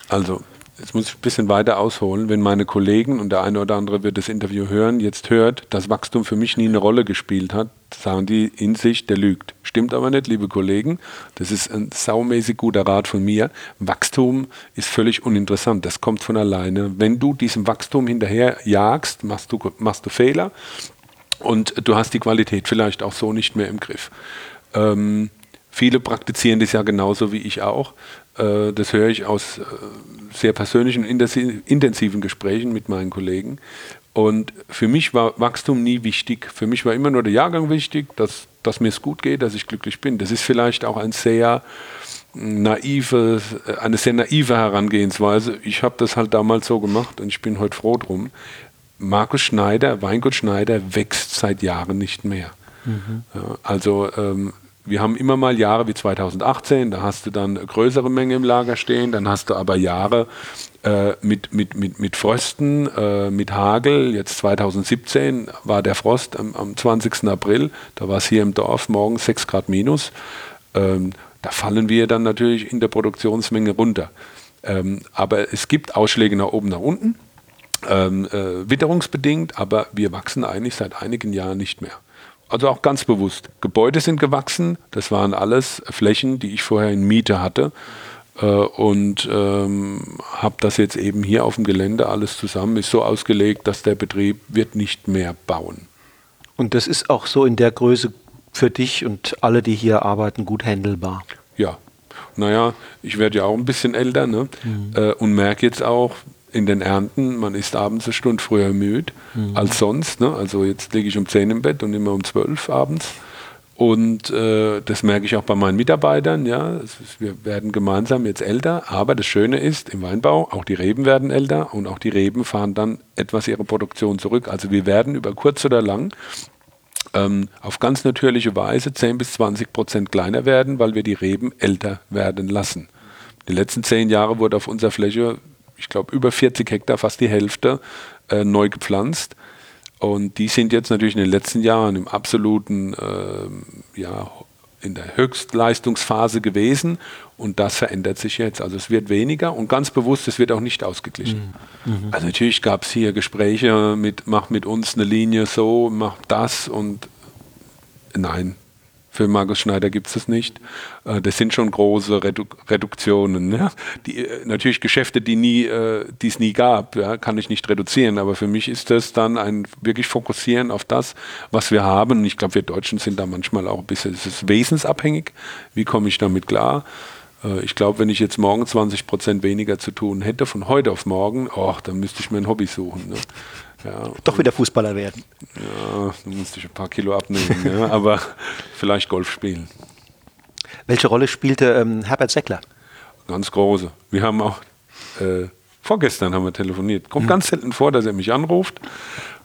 B: Also jetzt muss ich ein bisschen weiter ausholen, wenn meine Kollegen und der eine oder andere wird das Interview hören, jetzt hört, dass Wachstum für mich nie eine Rolle gespielt hat, sagen die in sich, der lügt. Stimmt aber nicht, liebe Kollegen. Das ist ein saumäßig guter Rat von mir. Wachstum ist völlig uninteressant. Das kommt von alleine. Wenn du diesem Wachstum hinterher jagst, machst du, machst du Fehler und du hast die Qualität vielleicht auch so nicht mehr im Griff. Ähm, viele praktizieren das ja genauso wie ich auch. Äh, das höre ich aus äh, sehr persönlichen, intensiven Gesprächen mit meinen Kollegen. Und für mich war Wachstum nie wichtig. Für mich war immer nur der Jahrgang wichtig, dass, dass mir es gut geht, dass ich glücklich bin. Das ist vielleicht auch ein sehr naive, eine sehr naive Herangehensweise. Ich habe das halt damals so gemacht und ich bin heute froh drum. Markus Schneider, Weingut Schneider wächst seit Jahren nicht mehr. Mhm. Also ähm, wir haben immer mal Jahre wie 2018, da hast du dann größere Menge im Lager stehen, dann hast du aber Jahre äh, mit, mit, mit, mit Frösten, äh, mit Hagel. Jetzt 2017 war der Frost am, am 20. April, da war es hier im Dorf morgens 6 Grad minus. Ähm, da fallen wir dann natürlich in der Produktionsmenge runter. Ähm, aber es gibt Ausschläge nach oben, nach unten, ähm, äh, witterungsbedingt, aber wir wachsen eigentlich seit einigen Jahren nicht mehr. Also auch ganz bewusst. Gebäude sind gewachsen. Das waren alles Flächen, die ich vorher in Miete hatte. Äh, und ähm, habe das jetzt eben hier auf dem Gelände alles zusammen. Ist so ausgelegt, dass der Betrieb wird nicht mehr bauen.
A: Und das ist auch so in der Größe für dich und alle, die hier arbeiten, gut handelbar.
B: Ja. Naja, ich werde ja auch ein bisschen älter ne? Mhm. Äh, und merke jetzt auch, in den Ernten, man ist abends eine Stunde früher müde mhm. als sonst. Ne? Also jetzt liege ich um 10 im Bett und immer um 12 abends. Und äh, das merke ich auch bei meinen Mitarbeitern. Ja, wir werden gemeinsam jetzt älter. Aber das Schöne ist im Weinbau, auch die Reben werden älter und auch die Reben fahren dann etwas ihre Produktion zurück. Also wir werden über kurz oder lang ähm, auf ganz natürliche Weise 10 bis 20 Prozent kleiner werden, weil wir die Reben älter werden lassen. Die letzten zehn Jahre wurde auf unserer Fläche ich glaube, über 40 Hektar, fast die Hälfte, äh, neu gepflanzt. Und die sind jetzt natürlich in den letzten Jahren im absoluten, äh, ja, in der Höchstleistungsphase gewesen und das verändert sich jetzt. Also es wird weniger und ganz bewusst, es wird auch nicht ausgeglichen. Mhm. mhm. Also natürlich gab es hier Gespräche mit, mach mit uns eine Linie so, mach das und nein, für Markus Schneider gibt es das nicht. Äh, das sind schon große Redu Reduktionen. Ja? Die, äh, natürlich Geschäfte, die nie, äh, die es nie gab, ja, kann ich nicht reduzieren. Aber für mich ist das dann ein wirklich Fokussieren auf das, was wir haben. Ich glaube, wir Deutschen sind da manchmal auch ein bisschen, es ist wesensabhängig. Wie komme ich damit klar? Ich glaube, wenn ich jetzt morgen 20 Prozent weniger zu tun hätte, von heute auf morgen, oh, dann müsste ich mir ein Hobby suchen. Ne?
A: Ja, Doch wieder Fußballer werden.
B: Ja, dann musste ich ein paar Kilo abnehmen, ja, aber vielleicht Golf spielen.
A: Welche Rolle spielte ähm, Herbert Seckler?
B: Ganz große. Wir haben auch, äh, vorgestern haben wir telefoniert. Kommt mhm. ganz selten vor, dass er mich anruft.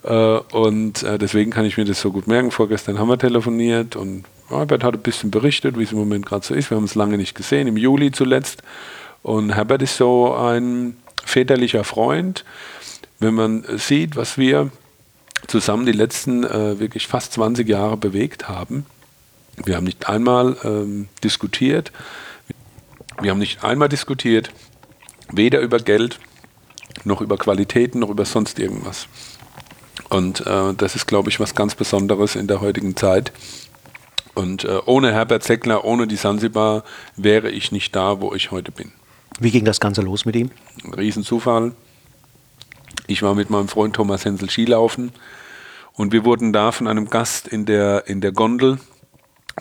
B: Äh, und äh, deswegen kann ich mir das so gut merken. Vorgestern haben wir telefoniert und Herbert hat ein bisschen berichtet, wie es im Moment gerade so ist. Wir haben es lange nicht gesehen, im Juli zuletzt. Und Herbert ist so ein väterlicher Freund wenn man sieht, was wir zusammen die letzten äh, wirklich fast 20 Jahre bewegt haben, wir haben nicht einmal ähm, diskutiert, wir haben nicht einmal diskutiert, weder über Geld noch über Qualitäten noch über sonst irgendwas. Und äh, das ist, glaube ich, was ganz Besonderes in der heutigen Zeit. Und äh, ohne Herbert Seckler, ohne die Sansibar wäre ich nicht da, wo ich heute bin.
A: Wie ging das Ganze los mit ihm?
B: Riesenzufall. Ich war mit meinem Freund Thomas Hensel Skilaufen und wir wurden da von einem Gast in der, in der Gondel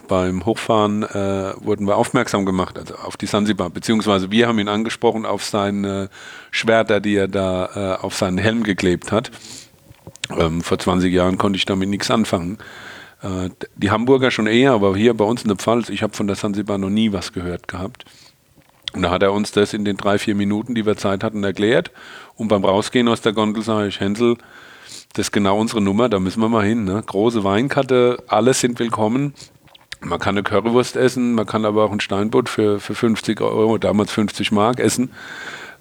B: beim Hochfahren äh, wurden wir aufmerksam gemacht, also auf die Sansibar, beziehungsweise wir haben ihn angesprochen auf seine Schwerter, die er da äh, auf seinen Helm geklebt hat. Ähm, vor 20 Jahren konnte ich damit nichts anfangen. Äh, die Hamburger schon eher, aber hier bei uns in der Pfalz, ich habe von der Sansibar noch nie was gehört gehabt. Und da hat er uns das in den drei, vier Minuten, die wir Zeit hatten, erklärt. Und beim Rausgehen aus der Gondel sage ich, Hänsel, das ist genau unsere Nummer, da müssen wir mal hin. Ne? Große Weinkarte, alle sind willkommen. Man kann eine Currywurst essen, man kann aber auch ein Steinbutt für, für 50 Euro, damals 50 Mark essen.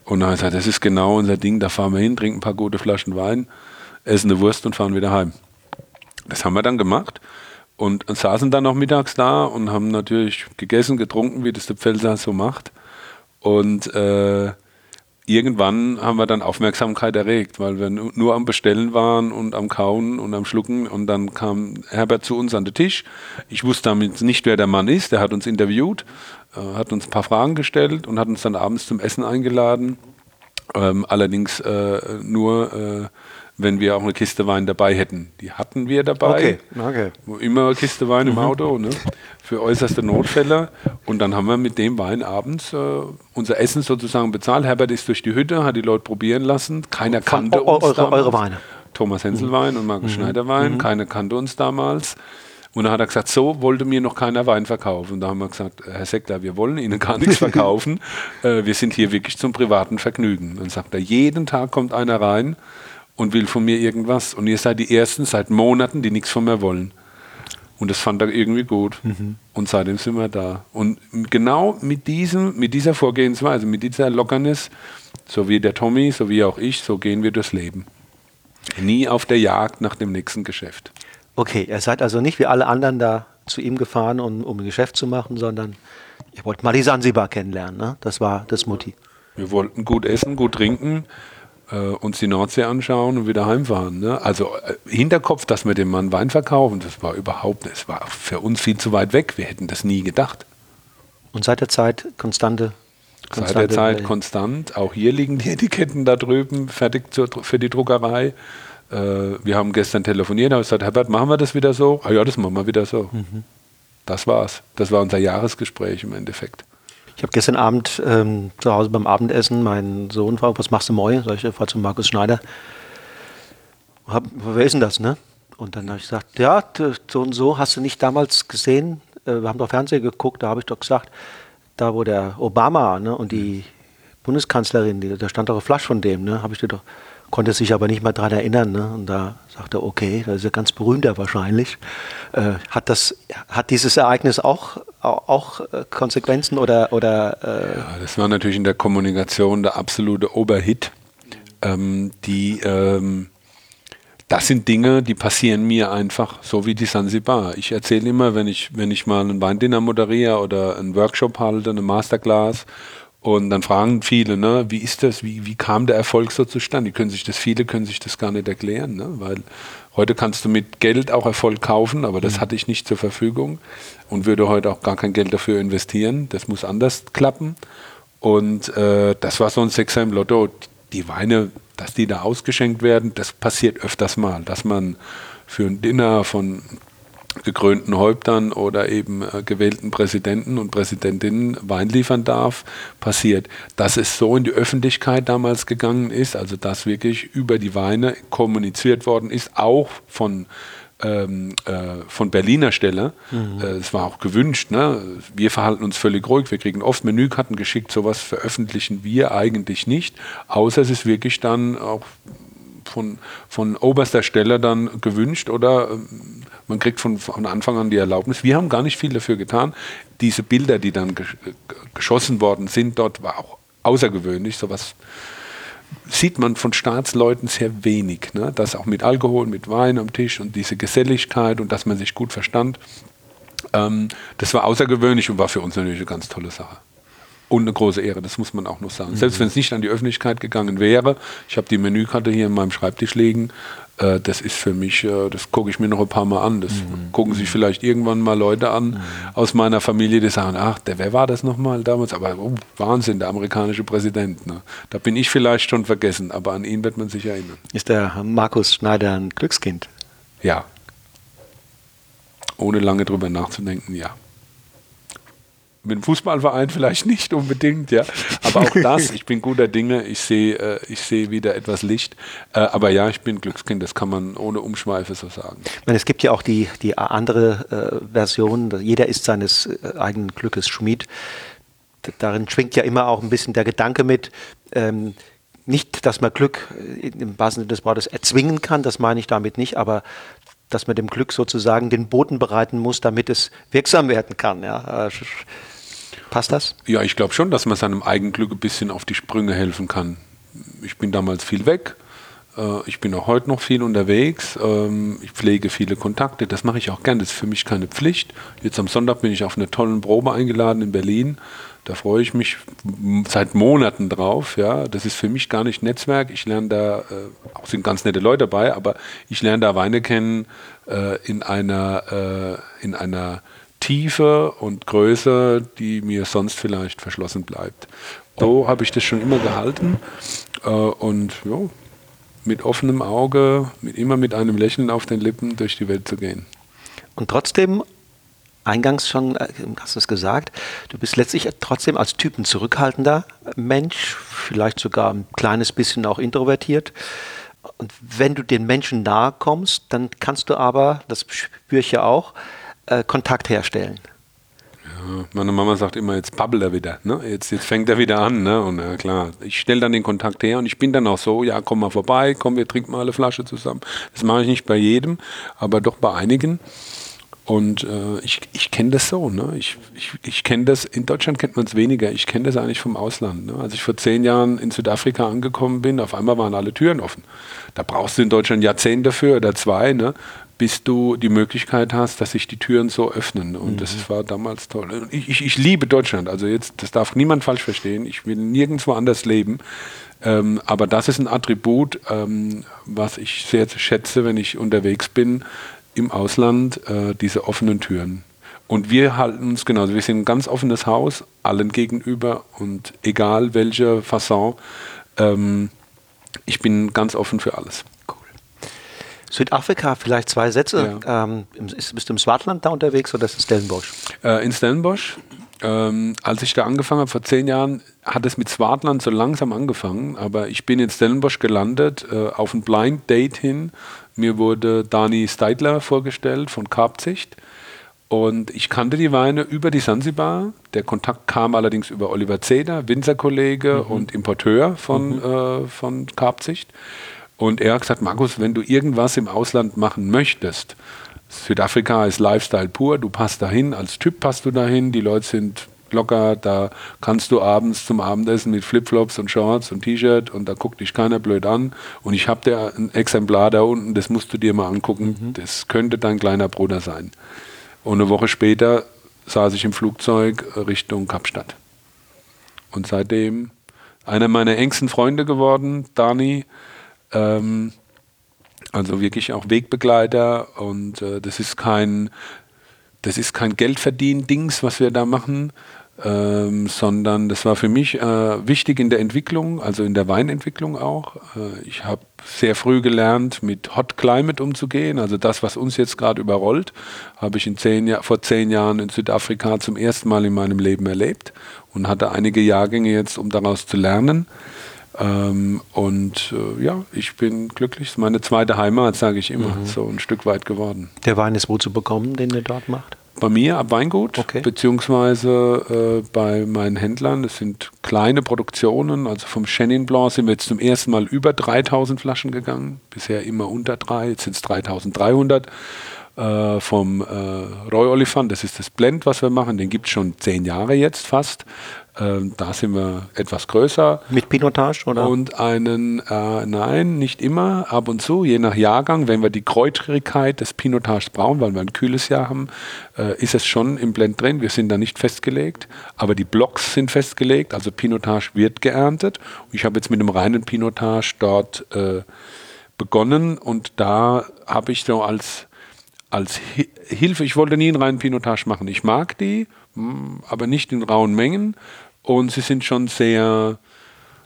B: Und dann hat er gesagt, das ist genau unser Ding, da fahren wir hin, trinken ein paar gute Flaschen Wein, essen eine Wurst und fahren wieder heim. Das haben wir dann gemacht und saßen dann auch mittags da und haben natürlich gegessen, getrunken, wie das der Pfälzer so macht. Und äh, irgendwann haben wir dann Aufmerksamkeit erregt, weil wir nur am Bestellen waren und am Kauen und am Schlucken. Und dann kam Herbert zu uns an den Tisch. Ich wusste damit nicht, wer der Mann ist. Der hat uns interviewt, äh, hat uns ein paar Fragen gestellt und hat uns dann abends zum Essen eingeladen. Ähm, allerdings äh, nur äh, wenn wir auch eine Kiste Wein dabei hätten. Die hatten wir dabei. Okay, okay. Immer eine Kiste Wein im mhm. Auto, ne? für äußerste Notfälle. Und dann haben wir mit dem Wein abends äh, unser Essen sozusagen bezahlt. Herbert ist durch die Hütte, hat die Leute probieren lassen. Keiner kannte Von, uns.
A: Eure, eure Weine.
B: Thomas Henselwein mhm. und Markus mhm. Schneiderwein. Mhm. Keiner kannte uns damals. Und dann hat er gesagt, so wollte mir noch keiner Wein verkaufen. Und da haben wir gesagt, Herr Sekler, wir wollen Ihnen gar nichts verkaufen. äh, wir sind hier wirklich zum privaten Vergnügen. Und dann sagt er, jeden Tag kommt einer rein und will von mir irgendwas. Und ihr seid die Ersten seit Monaten, die nichts von mir wollen. Und das fand er irgendwie gut. Mhm. Und seitdem sind wir da. Und genau mit, diesem, mit dieser Vorgehensweise, mit dieser Lockernis, so wie der Tommy, so wie auch ich, so gehen wir durchs Leben. Nie auf der Jagd nach dem nächsten Geschäft.
A: Okay, ihr seid also nicht wie alle anderen da zu ihm gefahren, um, um ein Geschäft zu machen, sondern ihr wollt mal die Sansibar kennenlernen. Ne? Das war das Motiv.
B: Wir wollten gut essen, gut trinken äh, uns die Nordsee anschauen und wieder heimfahren. Ne? Also äh, Hinterkopf, dass wir dem Mann Wein verkaufen, das war überhaupt nicht, es war für uns viel zu weit weg. Wir hätten das nie gedacht.
A: Und seit der Zeit konstante
B: Konstante Seit der Zeit konstant. Auch hier liegen die Etiketten da drüben, fertig zur, für die Druckerei. Äh, wir haben gestern telefoniert, habe gesagt, Herbert, machen wir das wieder so? Ah ja, das machen wir wieder so. Mhm. Das war's. Das war unser Jahresgespräch im Endeffekt.
A: Ich habe gestern Abend ähm, zu Hause beim Abendessen meinen Sohn gefragt, was machst du morgen? Sag ich, fahr zu Markus Schneider. Hab, wer ist denn das, ne? Und dann habe ich gesagt, ja, so und so hast du nicht damals gesehen. Äh, wir haben doch Fernsehen geguckt, da habe ich doch gesagt, da wo der Obama ne, und die Bundeskanzlerin, die, da stand doch eine Flasche von dem, ne? Habe ich dir doch konnte sich aber nicht mehr daran erinnern. Ne? Und da sagte er, okay, das ist ja ganz berühmter wahrscheinlich. Äh, hat, das, hat dieses Ereignis auch, auch äh, Konsequenzen oder... oder
B: äh ja, das war natürlich in der Kommunikation der absolute Oberhit. Ähm, die... Ähm das sind Dinge, die passieren mir einfach, so wie die Sansibar. Ich erzähle immer, wenn ich, wenn ich mal ein Weindinner moderiere oder einen Workshop halte, eine Masterclass und dann fragen viele, ne, wie ist das, wie, wie kam der Erfolg so zustande? Die können sich das, viele können sich das gar nicht erklären, ne? weil heute kannst du mit Geld auch Erfolg kaufen, aber das mhm. hatte ich nicht zur Verfügung und würde heute auch gar kein Geld dafür investieren. Das muss anders klappen. Und äh, das war so ein Sechser im Lotto. Die Weine, dass die da ausgeschenkt werden, das passiert öfters mal, dass man für ein Dinner von gekrönten Häuptern oder eben äh, gewählten Präsidenten und Präsidentinnen Wein liefern darf, passiert. Dass es so in die Öffentlichkeit damals gegangen ist, also dass wirklich über die Weine kommuniziert worden ist, auch von ähm, äh, von Berliner Stelle. Mhm. Äh, es war auch gewünscht. Ne? Wir verhalten uns völlig ruhig. Wir kriegen oft Menükarten geschickt. Sowas veröffentlichen wir eigentlich nicht. Außer es ist wirklich dann auch von, von oberster Stelle dann gewünscht oder ähm, man kriegt von, von Anfang an die Erlaubnis. Wir haben gar nicht viel dafür getan. Diese Bilder, die dann geschossen worden sind, dort war auch außergewöhnlich. Sowas sieht man von Staatsleuten sehr wenig. Ne? Das auch mit Alkohol, mit Wein am Tisch und diese Geselligkeit und dass man sich gut verstand. Ähm, das war außergewöhnlich und war für uns natürlich eine ganz tolle Sache. Und eine große Ehre, das muss man auch noch sagen. Mhm. Selbst wenn es nicht an die Öffentlichkeit gegangen wäre, ich habe die Menükarte hier in meinem Schreibtisch liegen, äh, das ist für mich, äh, das gucke ich mir noch ein paar Mal an. Das mhm. gucken sich vielleicht irgendwann mal Leute an mhm. aus meiner Familie, die sagen, ach, der, wer war das nochmal damals? Aber oh, Wahnsinn, der amerikanische Präsident. Ne? Da bin ich vielleicht schon vergessen, aber an ihn wird man sich erinnern.
A: Ist der Markus Schneider ein Glückskind?
B: Ja. Ohne lange drüber nachzudenken, ja mit dem Fußballverein vielleicht nicht unbedingt, ja. Aber auch das, ich bin guter Dinge, ich sehe äh, ich sehe wieder etwas Licht. Äh, aber ja, ich bin Glückskind, das kann man ohne Umschweife so sagen.
A: Ich meine, es gibt ja auch die, die andere äh, Version, jeder ist seines äh, eigenen Glückes Schmied. Darin schwingt ja immer auch ein bisschen der Gedanke mit, ähm, nicht, dass man Glück äh, im wahrsten Sinne des Wortes erzwingen kann, das meine ich damit nicht, aber dass man dem Glück sozusagen den Boden bereiten muss, damit es wirksam werden kann. Ja. Passt das?
B: Ja, ich glaube schon, dass man seinem Eigenglück ein bisschen auf die Sprünge helfen kann. Ich bin damals viel weg. Äh, ich bin auch heute noch viel unterwegs. Ähm, ich pflege viele Kontakte. Das mache ich auch gern. Das ist für mich keine Pflicht. Jetzt am Sonntag bin ich auf eine tolle Probe eingeladen in Berlin. Da freue ich mich seit Monaten drauf. Ja, das ist für mich gar nicht Netzwerk. Ich lerne da, äh, auch sind ganz nette Leute dabei, aber ich lerne da Weine kennen äh, in einer, in einer Tiefe und Größe, die mir sonst vielleicht verschlossen bleibt. So habe ich das schon immer gehalten äh, und ja, mit offenem Auge, mit, immer mit einem Lächeln auf den Lippen durch die Welt zu gehen.
A: Und trotzdem, eingangs schon, äh, hast du es gesagt, du bist letztlich trotzdem als Typ ein zurückhaltender Mensch, vielleicht sogar ein kleines bisschen auch introvertiert. Und wenn du den Menschen nahe kommst, dann kannst du aber, das spüre ich ja auch, äh, Kontakt herstellen.
B: Meine Mama sagt immer, jetzt babbelt er wieder. Ne? Jetzt, jetzt fängt er wieder an. Ne? Und ja, klar, ich stelle dann den Kontakt her und ich bin dann auch so, ja, komm mal vorbei, komm, wir trinken mal eine Flasche zusammen. Das mache ich nicht bei jedem, aber doch bei einigen. Und äh, ich, ich kenne das so. Ne? Ich, ich, ich kenne das, in Deutschland kennt man es weniger. Ich kenne das eigentlich vom Ausland. Ne? Als ich vor zehn Jahren in Südafrika angekommen bin, auf einmal waren alle Türen offen. Da brauchst du in Deutschland Jahrzehnte dafür oder zwei. Ne? Bis du die Möglichkeit hast, dass sich die Türen so öffnen. Und mhm. das war damals toll. Ich, ich, ich, liebe Deutschland. Also jetzt, das darf niemand falsch verstehen. Ich will nirgendwo anders leben. Ähm, aber das ist ein Attribut, ähm, was ich sehr schätze, wenn ich unterwegs bin im Ausland, äh, diese offenen Türen. Und wir halten uns genauso. Wir sind ein ganz offenes Haus, allen gegenüber und egal welche Fasson. Ähm, ich bin ganz offen für alles.
A: Südafrika, vielleicht zwei Sätze. Ja. Ähm, bist du im Swartland da unterwegs oder ist es Stellenbosch?
B: Äh, in Stellenbosch. Ähm, als ich da angefangen habe, vor zehn Jahren, hat es mit Swartland so langsam angefangen, aber ich bin in Stellenbosch gelandet, äh, auf ein Blind Date hin. Mir wurde Dani Steidler vorgestellt von Karpzicht. Und ich kannte die Weine über die Sansibar. Der Kontakt kam allerdings über Oliver Zeder, Winzerkollege mhm. und Importeur von, mhm. äh, von Karpzicht. Und er hat gesagt, Markus, wenn du irgendwas im Ausland machen möchtest, Südafrika ist Lifestyle pur, du passt dahin, als Typ passt du dahin, die Leute sind locker, da kannst du abends zum Abendessen mit Flipflops und Shorts und T-Shirt und da guckt dich keiner blöd an. Und ich habe dir ein Exemplar da unten, das musst du dir mal angucken, mhm. das könnte dein kleiner Bruder sein. Und eine Woche später saß ich im Flugzeug Richtung Kapstadt. Und seitdem einer meiner engsten Freunde geworden, Dani, ähm, also wirklich auch Wegbegleiter und äh, das ist kein, das ist kein Geldverdienen-Dings, was wir da machen, ähm, sondern das war für mich äh, wichtig in der Entwicklung, also in der Weinentwicklung auch. Äh, ich habe sehr früh gelernt, mit Hot Climate umzugehen, also das, was uns jetzt gerade überrollt, habe ich in zehn vor zehn Jahren in Südafrika zum ersten Mal in meinem Leben erlebt und hatte einige Jahrgänge jetzt, um daraus zu lernen. Ähm, und äh, ja, ich bin glücklich. Es ist meine zweite Heimat, sage ich immer, mhm. so ein Stück weit geworden.
A: Der Wein ist wo zu bekommen, den ihr dort macht?
B: Bei mir ab Weingut, okay. beziehungsweise äh, bei meinen Händlern. Das sind kleine Produktionen. Also vom Chenin Blanc sind wir jetzt zum ersten Mal über 3000 Flaschen gegangen. Bisher immer unter drei, jetzt sind es 3300. Äh, vom äh, Roy Oliphant, das ist das Blend, was wir machen. Den gibt es schon zehn Jahre jetzt fast. Ähm, da sind wir etwas größer.
A: Mit Pinotage oder?
B: Und einen, äh, nein, nicht immer, ab und zu, je nach Jahrgang. Wenn wir die Kräutrigkeit des Pinotages brauchen, weil wir ein kühles Jahr haben, äh, ist es schon im Blend drin. Wir sind da nicht festgelegt, aber die Blocks sind festgelegt. Also Pinotage wird geerntet. Ich habe jetzt mit einem reinen Pinotage dort äh, begonnen und da habe ich so als, als Hilfe, ich wollte nie einen reinen Pinotage machen. Ich mag die, hm, aber nicht in rauen Mengen und sie sind schon sehr,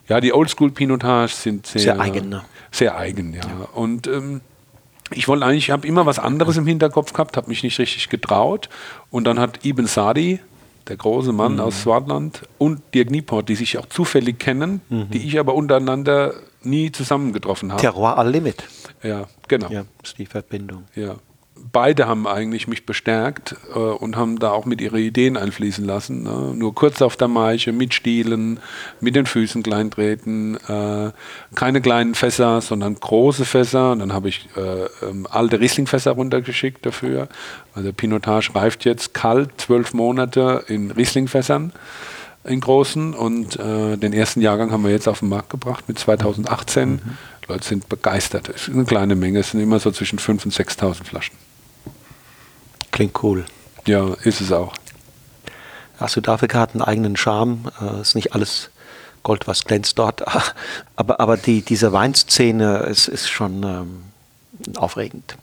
B: ja, die Oldschool-Pinotage sind sehr,
A: sehr eigen. Ne?
B: Sehr eigen, ja. ja. Und ähm, ich wollte eigentlich, ich habe immer was anderes im Hinterkopf gehabt, habe mich nicht richtig getraut. Und dann hat Ibn Sadi, der große Mann mhm. aus Swartland, und Dirk Nieport, die sich auch zufällig kennen, mhm. die ich aber untereinander nie zusammengetroffen habe.
A: Terroir al Limit.
B: Ja, genau.
A: Ja, ist die Verbindung.
B: Ja beide haben eigentlich mich bestärkt äh, und haben da auch mit ihre Ideen einfließen lassen. Ne? Nur kurz auf der Maische, mit Stielen, mit den Füßen klein treten, äh, keine kleinen Fässer, sondern große Fässer. Und dann habe ich äh, ähm, alte Riesling-Fässer runtergeschickt dafür. Also Pinotage reift jetzt kalt, zwölf Monate in Riesling-Fässern in großen und äh, den ersten Jahrgang haben wir jetzt auf den Markt gebracht mit 2018. Mhm. Leute sind begeistert. Es ist eine kleine Menge, es sind immer so zwischen 5.000 und 6.000 Flaschen.
A: Klingt cool.
B: Ja, ist es auch.
A: Du Südafrika hat einen eigenen Charme. Äh, ist nicht alles Gold, was glänzt dort. Aber, aber die, diese Weinszene ist, ist schon ähm, aufregend.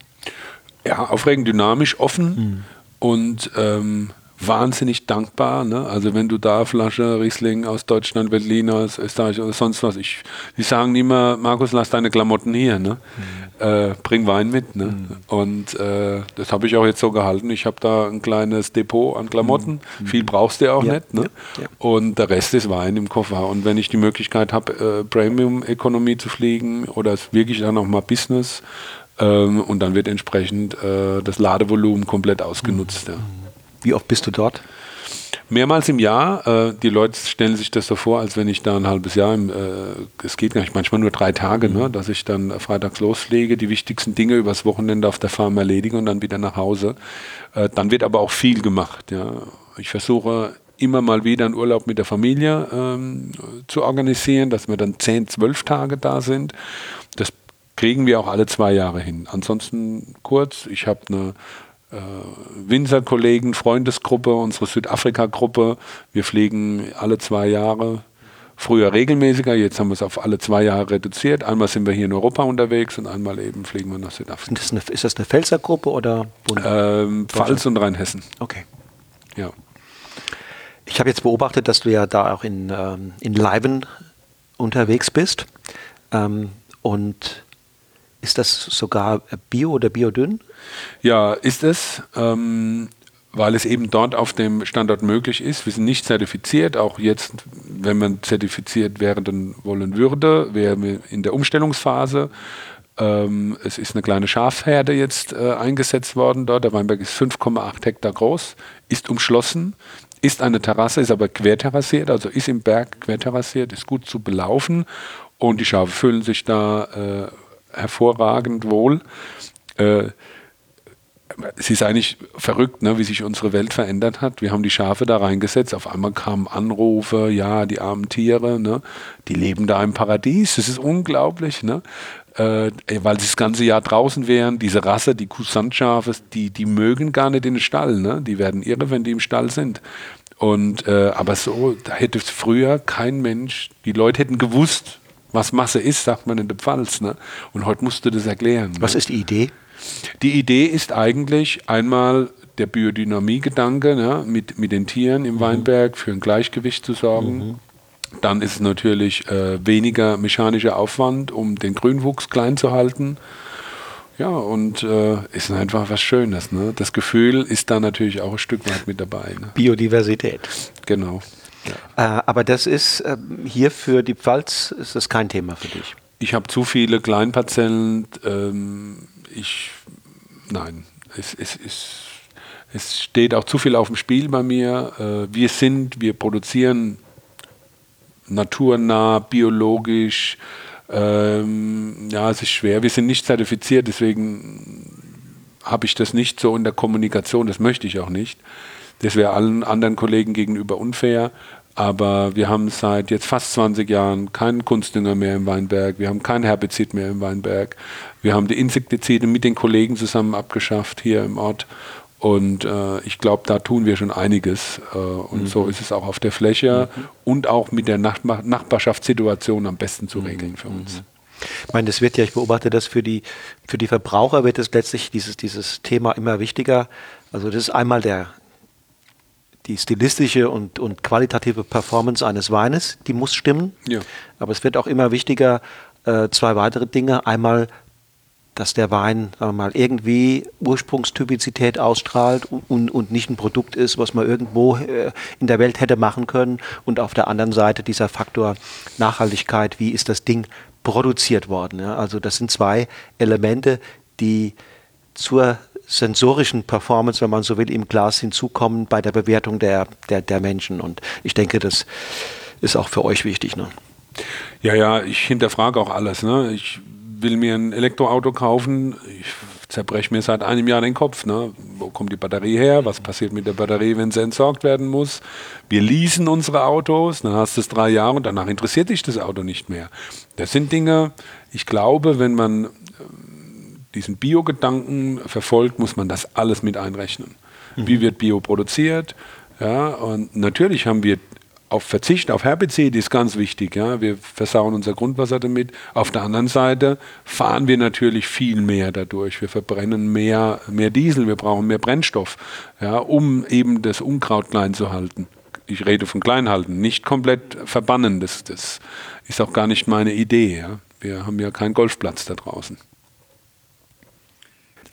B: Ja, aufregend, dynamisch, offen mhm. und ähm, wahnsinnig dankbar. Ne? Also wenn du da Flasche Riesling aus Deutschland, Berlin, aus Österreich oder sonst was, ich, die sagen immer, Markus, lass deine Klamotten hier, ne? Mhm. Äh, bring Wein mit. Ne? Mhm. Und äh, das habe ich auch jetzt so gehalten. Ich habe da ein kleines Depot an Klamotten. Mhm. Viel brauchst du ja auch ja, nicht. Ne? Ja, ja. Und der Rest ist Wein im Koffer. Und wenn ich die Möglichkeit habe, äh, Premium-Ökonomie zu fliegen oder wirklich dann auch mal Business, ähm, und dann wird entsprechend äh, das Ladevolumen komplett ausgenutzt. Mhm.
A: Wie oft bist du dort?
B: Mehrmals im Jahr. Äh, die Leute stellen sich das so vor, als wenn ich da ein halbes Jahr, im, äh, es geht gar nicht, manchmal nur drei Tage, ne, dass ich dann freitags loslege, die wichtigsten Dinge übers Wochenende auf der Farm erledige und dann wieder nach Hause. Äh, dann wird aber auch viel gemacht. Ja. Ich versuche immer mal wieder einen Urlaub mit der Familie ähm, zu organisieren, dass wir dann zehn, zwölf Tage da sind. Das kriegen wir auch alle zwei Jahre hin. Ansonsten kurz, ich habe eine äh, Winzer-Kollegen, Freundesgruppe, unsere Südafrika-Gruppe. Wir fliegen alle zwei Jahre. Früher regelmäßiger, jetzt haben wir es auf alle zwei Jahre reduziert. Einmal sind wir hier in Europa unterwegs und einmal eben fliegen wir nach Südafrika.
A: Das eine, ist das eine Pfälzer-Gruppe oder
B: Bund? Ähm, Pfalz und Rheinhessen.
A: Okay.
B: Ja.
A: Ich habe jetzt beobachtet, dass du ja da auch in, ähm, in Leiben unterwegs bist. Ähm, und ist das sogar Bio oder Biodünn?
B: Ja, ist es. Ähm, weil es eben dort auf dem Standort möglich ist. Wir sind nicht zertifiziert, auch jetzt, wenn man zertifiziert werden wollen würde, wären wir in der Umstellungsphase. Ähm, es ist eine kleine Schafherde jetzt äh, eingesetzt worden dort. Der Weinberg ist 5,8 Hektar groß, ist umschlossen, ist eine Terrasse, ist aber querterrassiert, also ist im Berg querterrassiert, ist gut zu belaufen und die Schafe fühlen sich da äh, hervorragend wohl. Äh, es ist eigentlich verrückt, ne, wie sich unsere Welt verändert hat. Wir haben die Schafe da reingesetzt, auf einmal kamen Anrufe, ja, die armen Tiere, ne, die leben da im Paradies. Das ist unglaublich, ne? Äh, weil sie das ganze Jahr draußen wären. Diese Rasse, die Kusant-Schafe, die, die mögen gar nicht in den Stall. Ne? Die werden irre, wenn die im Stall sind. Und, äh, aber so, da hätte früher kein Mensch, die Leute hätten gewusst, was Masse ist, sagt man in der Pfalz. Ne? Und heute musst du das erklären.
A: Was
B: ne?
A: ist die Idee?
B: Die Idee ist eigentlich einmal der Biodynamie-Gedanke, ne, mit, mit den Tieren im mhm. Weinberg für ein Gleichgewicht zu sorgen. Mhm. Dann ist es natürlich äh, weniger mechanischer Aufwand, um den Grünwuchs klein zu halten. Ja, und äh, ist einfach was Schönes. Ne? Das Gefühl ist da natürlich auch ein Stück weit mit dabei. Ne?
A: Biodiversität.
B: Genau.
A: Ja. Äh, aber das ist äh, hier für die Pfalz ist das kein Thema für dich.
B: Ich habe zu viele Kleinparzellen. Ähm, ich, nein, es, es, es, es steht auch zu viel auf dem Spiel bei mir. Äh, wir sind, wir produzieren naturnah, biologisch. Ähm, ja, es ist schwer. Wir sind nicht zertifiziert, deswegen habe ich das nicht so in der Kommunikation. Das möchte ich auch nicht. Das wäre allen anderen Kollegen gegenüber unfair. Aber wir haben seit jetzt fast 20 Jahren keinen Kunstdünger mehr im Weinberg. Wir haben kein Herbizid mehr im Weinberg. Wir haben die Insektizide mit den Kollegen zusammen abgeschafft hier im Ort. Und äh, ich glaube, da tun wir schon einiges. Äh, und mhm. so ist es auch auf der Fläche mhm. und auch mit der Nachbar Nachbarschaftssituation am besten zu regeln für uns.
A: Mhm. Ich meine, das wird ja, ich beobachte das für die, für die Verbraucher wird es letztlich dieses, dieses Thema immer wichtiger. Also das ist einmal der, die stilistische und, und qualitative Performance eines Weines, die muss stimmen. Ja. Aber es wird auch immer wichtiger, äh, zwei weitere Dinge. Einmal, dass der Wein mal, irgendwie Ursprungstypizität ausstrahlt und, und nicht ein Produkt ist, was man irgendwo äh, in der Welt hätte machen können. Und auf der anderen Seite dieser Faktor Nachhaltigkeit, wie ist das Ding produziert worden. Ja? Also das sind zwei Elemente, die zur sensorischen Performance, wenn man so will, im Glas hinzukommen bei der Bewertung der, der, der Menschen. Und ich denke, das ist auch für euch wichtig. Ne?
B: Ja, ja, ich hinterfrage auch alles. Ne? Ich will mir ein Elektroauto kaufen. Ich zerbreche mir seit einem Jahr den Kopf. Ne? Wo kommt die Batterie her? Was passiert mit der Batterie, wenn sie entsorgt werden muss? Wir leasen unsere Autos, dann hast du es drei Jahre und danach interessiert dich das Auto nicht mehr. Das sind Dinge, ich glaube, wenn man diesen Bio-Gedanken verfolgt, muss man das alles mit einrechnen. Mhm. Wie wird Bio produziert? Ja, und natürlich haben wir auf Verzicht auf Herbizid ist ganz wichtig. Ja. Wir versauen unser Grundwasser damit. Auf der anderen Seite fahren wir natürlich viel mehr dadurch. Wir verbrennen mehr, mehr Diesel, wir brauchen mehr Brennstoff, ja, um eben das Unkraut klein zu halten. Ich rede von klein halten, nicht komplett verbannen. Das, das ist auch gar nicht meine Idee. Ja. Wir haben ja keinen Golfplatz da draußen.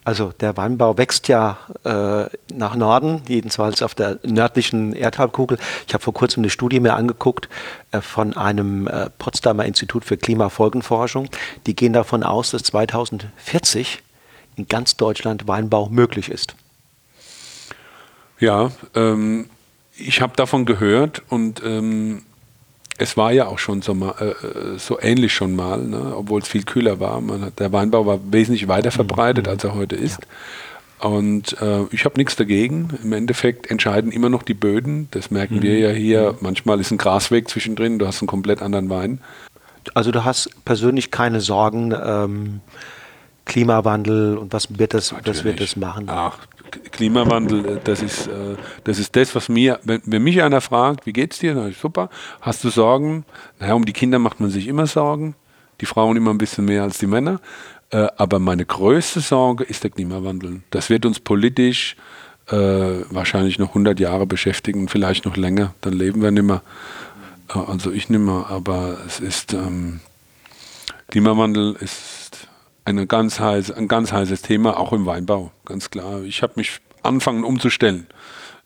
A: Also der Weinbau wächst ja äh, nach Norden, jedenfalls auf der nördlichen Erdhalbkugel. Ich habe vor kurzem eine Studie mir angeguckt äh, von einem äh, Potsdamer Institut für Klimafolgenforschung. Die gehen davon aus, dass 2040 in ganz Deutschland Weinbau möglich ist.
B: Ja, ähm, ich habe davon gehört und ähm, es war ja auch schon so, mal, äh, äh, so ähnlich schon mal, ne? obwohl es viel kühler war. Hat, der Weinbau war wesentlich weiter mhm. verbreitet, mhm. als er heute ist. Ja. Und äh, ich habe nichts dagegen. Im Endeffekt entscheiden immer noch die Böden. Das merken mhm. wir ja hier. Mhm. Manchmal ist ein Grasweg zwischendrin, du hast einen komplett anderen Wein.
A: Also du hast persönlich keine Sorgen, ähm, Klimawandel und was wird das, was wird das machen?
B: Ach, Klimawandel, äh, das ist, äh, das ist das, was mir, wenn, wenn mich einer fragt, wie geht's dir? Dann super. Hast du Sorgen? Naja, um die Kinder macht man sich immer Sorgen. Die Frauen immer ein bisschen mehr als die Männer. Äh, aber meine größte Sorge ist der Klimawandel. Das wird uns politisch wahrscheinlich noch 100 Jahre beschäftigen, vielleicht noch länger. Dann leben wir nicht mehr. Also ich nicht mehr. Aber es ist, ähm, Klimawandel ist eine ganz heiß, ein ganz heißes Thema, auch im Weinbau, ganz klar. Ich habe mich angefangen umzustellen.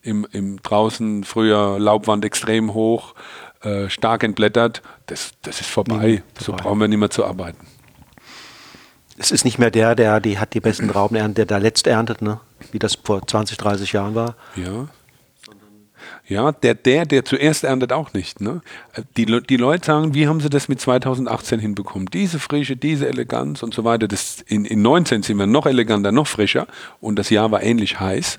B: Im, im draußen früher Laubwand extrem hoch, äh, stark entblättert. Das, das ist vorbei. Nee, so brauchen wir nicht mehr zu arbeiten.
A: Es ist nicht mehr der, der die hat die besten Trauben erntet, der da letzt erntet, ne? wie das vor 20, 30 Jahren war.
B: Ja, ja, der, der, der zuerst erntet auch nicht. Ne? Die, die Leute sagen, wie haben sie das mit 2018 hinbekommen? Diese Frische, diese Eleganz und so weiter. Das, in, in 19 sind wir noch eleganter, noch frischer und das Jahr war ähnlich heiß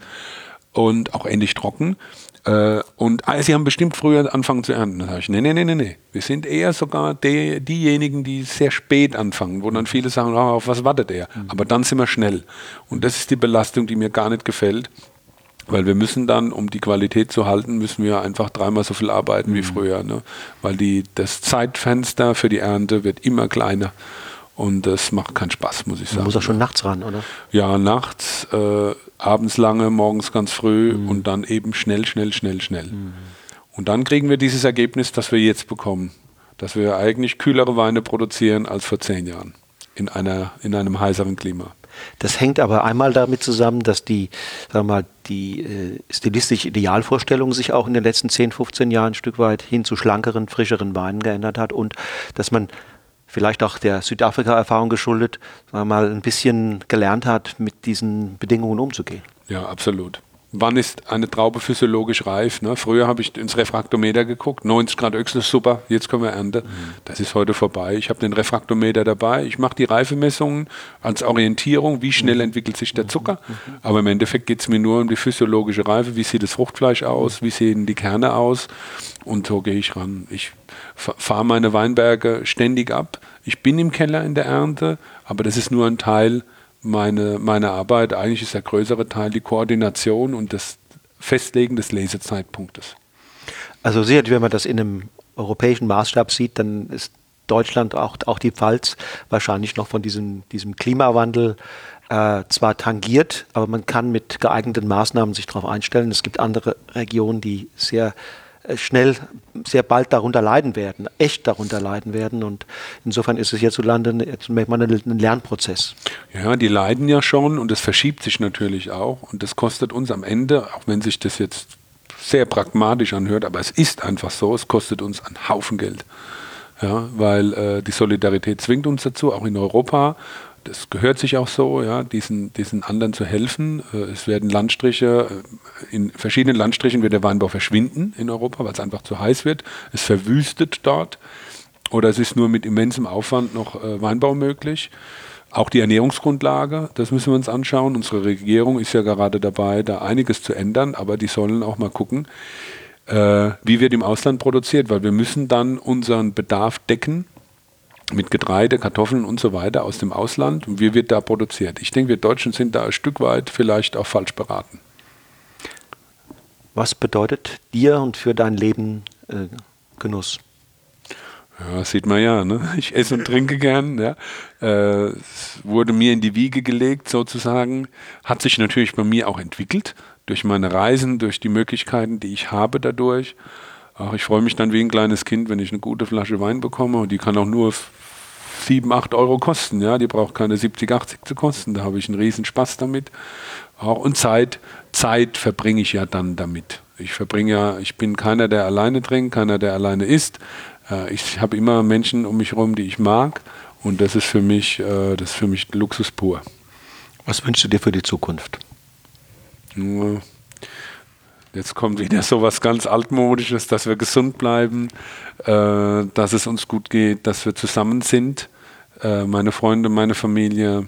B: und auch ähnlich trocken. Äh, und ah, sie haben bestimmt früher angefangen zu ernten. Da sage ich, nee, nee, nee, nee, nee. Wir sind eher sogar die, diejenigen, die sehr spät anfangen, wo dann viele sagen, oh, auf was wartet er? Mhm. Aber dann sind wir schnell. Und das ist die Belastung, die mir gar nicht gefällt. Weil wir müssen dann, um die Qualität zu halten, müssen wir einfach dreimal so viel arbeiten mhm. wie früher. Ne? Weil die, das Zeitfenster für die Ernte wird immer kleiner. Und das macht keinen Spaß, muss ich sagen. Man
A: muss auch schon nachts ran, oder?
B: Ja, nachts, äh, abends lange, morgens ganz früh mhm. und dann eben schnell, schnell, schnell, schnell. Mhm. Und dann kriegen wir dieses Ergebnis, das wir jetzt bekommen. Dass wir eigentlich kühlere Weine produzieren als vor zehn Jahren in, einer, in einem heißeren Klima.
A: Das hängt aber einmal damit zusammen, dass die, sagen wir mal, die äh, stilistische Idealvorstellung sich auch in den letzten 10, 15 Jahren ein Stück weit hin zu schlankeren, frischeren Weinen geändert hat und dass man vielleicht auch der Südafrika-Erfahrung geschuldet, sagen wir mal, ein bisschen gelernt hat, mit diesen Bedingungen umzugehen.
B: Ja, absolut. Wann ist eine Traube physiologisch reif. Ne? Früher habe ich ins Refraktometer geguckt, 90 Grad Öchsel, super, jetzt können wir ernten. Mhm. Das ist heute vorbei. Ich habe den Refraktometer dabei, ich mache die Reifemessungen als Orientierung, wie schnell mhm. entwickelt sich der Zucker. Mhm. Aber im Endeffekt geht es mir nur um die physiologische Reife, wie sieht das Fruchtfleisch aus, wie sehen die Kerne aus und so gehe ich ran. Ich fahre meine Weinberge ständig ab. Ich bin im Keller in der Ernte, aber das ist nur ein Teil meine, meine Arbeit. Eigentlich ist der größere Teil die Koordination und das Festlegen des Lesezeitpunktes.
A: Also sicher, wenn man das in einem europäischen Maßstab sieht, dann ist Deutschland, auch, auch die Pfalz, wahrscheinlich noch von diesem, diesem Klimawandel äh, zwar tangiert, aber man kann mit geeigneten Maßnahmen sich darauf einstellen. Es gibt andere Regionen, die sehr schnell sehr bald darunter leiden werden, echt darunter leiden werden. Und insofern ist es hierzulande jetzt mal ein Lernprozess.
B: Ja, die leiden ja schon und es verschiebt sich natürlich auch. Und das kostet uns am Ende, auch wenn sich das jetzt sehr pragmatisch anhört, aber es ist einfach so, es kostet uns einen Haufen Geld. Ja, weil äh, die Solidarität zwingt uns dazu, auch in Europa das gehört sich auch so, ja, diesen, diesen anderen zu helfen. Äh, es werden Landstriche, äh, in verschiedenen Landstrichen wird der Weinbau verschwinden in Europa, weil es einfach zu heiß wird. Es verwüstet dort. Oder es ist nur mit immensem Aufwand noch äh, Weinbau möglich. Auch die Ernährungsgrundlage, das müssen wir uns anschauen. Unsere Regierung ist ja gerade dabei, da einiges zu ändern, aber die sollen auch mal gucken, wie wird im Ausland produziert, weil wir müssen dann unseren Bedarf decken mit Getreide, Kartoffeln und so weiter aus dem Ausland. Und wie wird da produziert? Ich denke, wir Deutschen sind da ein Stück weit vielleicht auch falsch beraten.
A: Was bedeutet dir und für dein Leben äh, Genuss?
B: Ja, sieht man ja. Ne? Ich esse und trinke gern. Ja. Äh, es wurde mir in die Wiege gelegt, sozusagen. Hat sich natürlich bei mir auch entwickelt durch meine Reisen, durch die Möglichkeiten, die ich habe dadurch. Ach, ich freue mich dann wie ein kleines Kind, wenn ich eine gute Flasche Wein bekomme und die kann auch nur 7, 8 Euro kosten. Ja, die braucht keine 70, 80 zu kosten. Da habe ich einen riesen Spaß damit. Auch, und Zeit, Zeit verbringe ich ja dann damit. Ich verbringe ja, ich bin keiner, der alleine trinkt, keiner, der alleine isst. Äh, ich habe immer Menschen um mich herum, die ich mag. Und das ist für mich, äh, das ist für mich Luxus pur.
A: Was wünschst du dir für die Zukunft?
B: Nur Jetzt kommt wieder so was ganz altmodisches, dass wir gesund bleiben, äh, dass es uns gut geht, dass wir zusammen sind, äh, meine Freunde, meine Familie.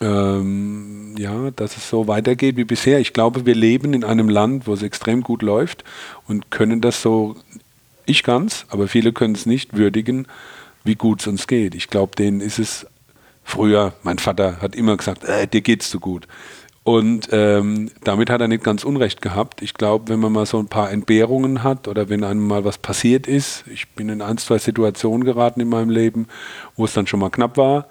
B: Ähm, ja, dass es so weitergeht wie bisher. Ich glaube, wir leben in einem Land, wo es extrem gut läuft und können das so, ich es, aber viele können es nicht würdigen, wie gut es uns geht. Ich glaube, denen ist es früher, mein Vater hat immer gesagt, äh, dir geht's so gut. Und ähm, damit hat er nicht ganz Unrecht gehabt. Ich glaube, wenn man mal so ein paar Entbehrungen hat oder wenn einem mal was passiert ist, ich bin in ein, zwei Situationen geraten in meinem Leben, wo es dann schon mal knapp war.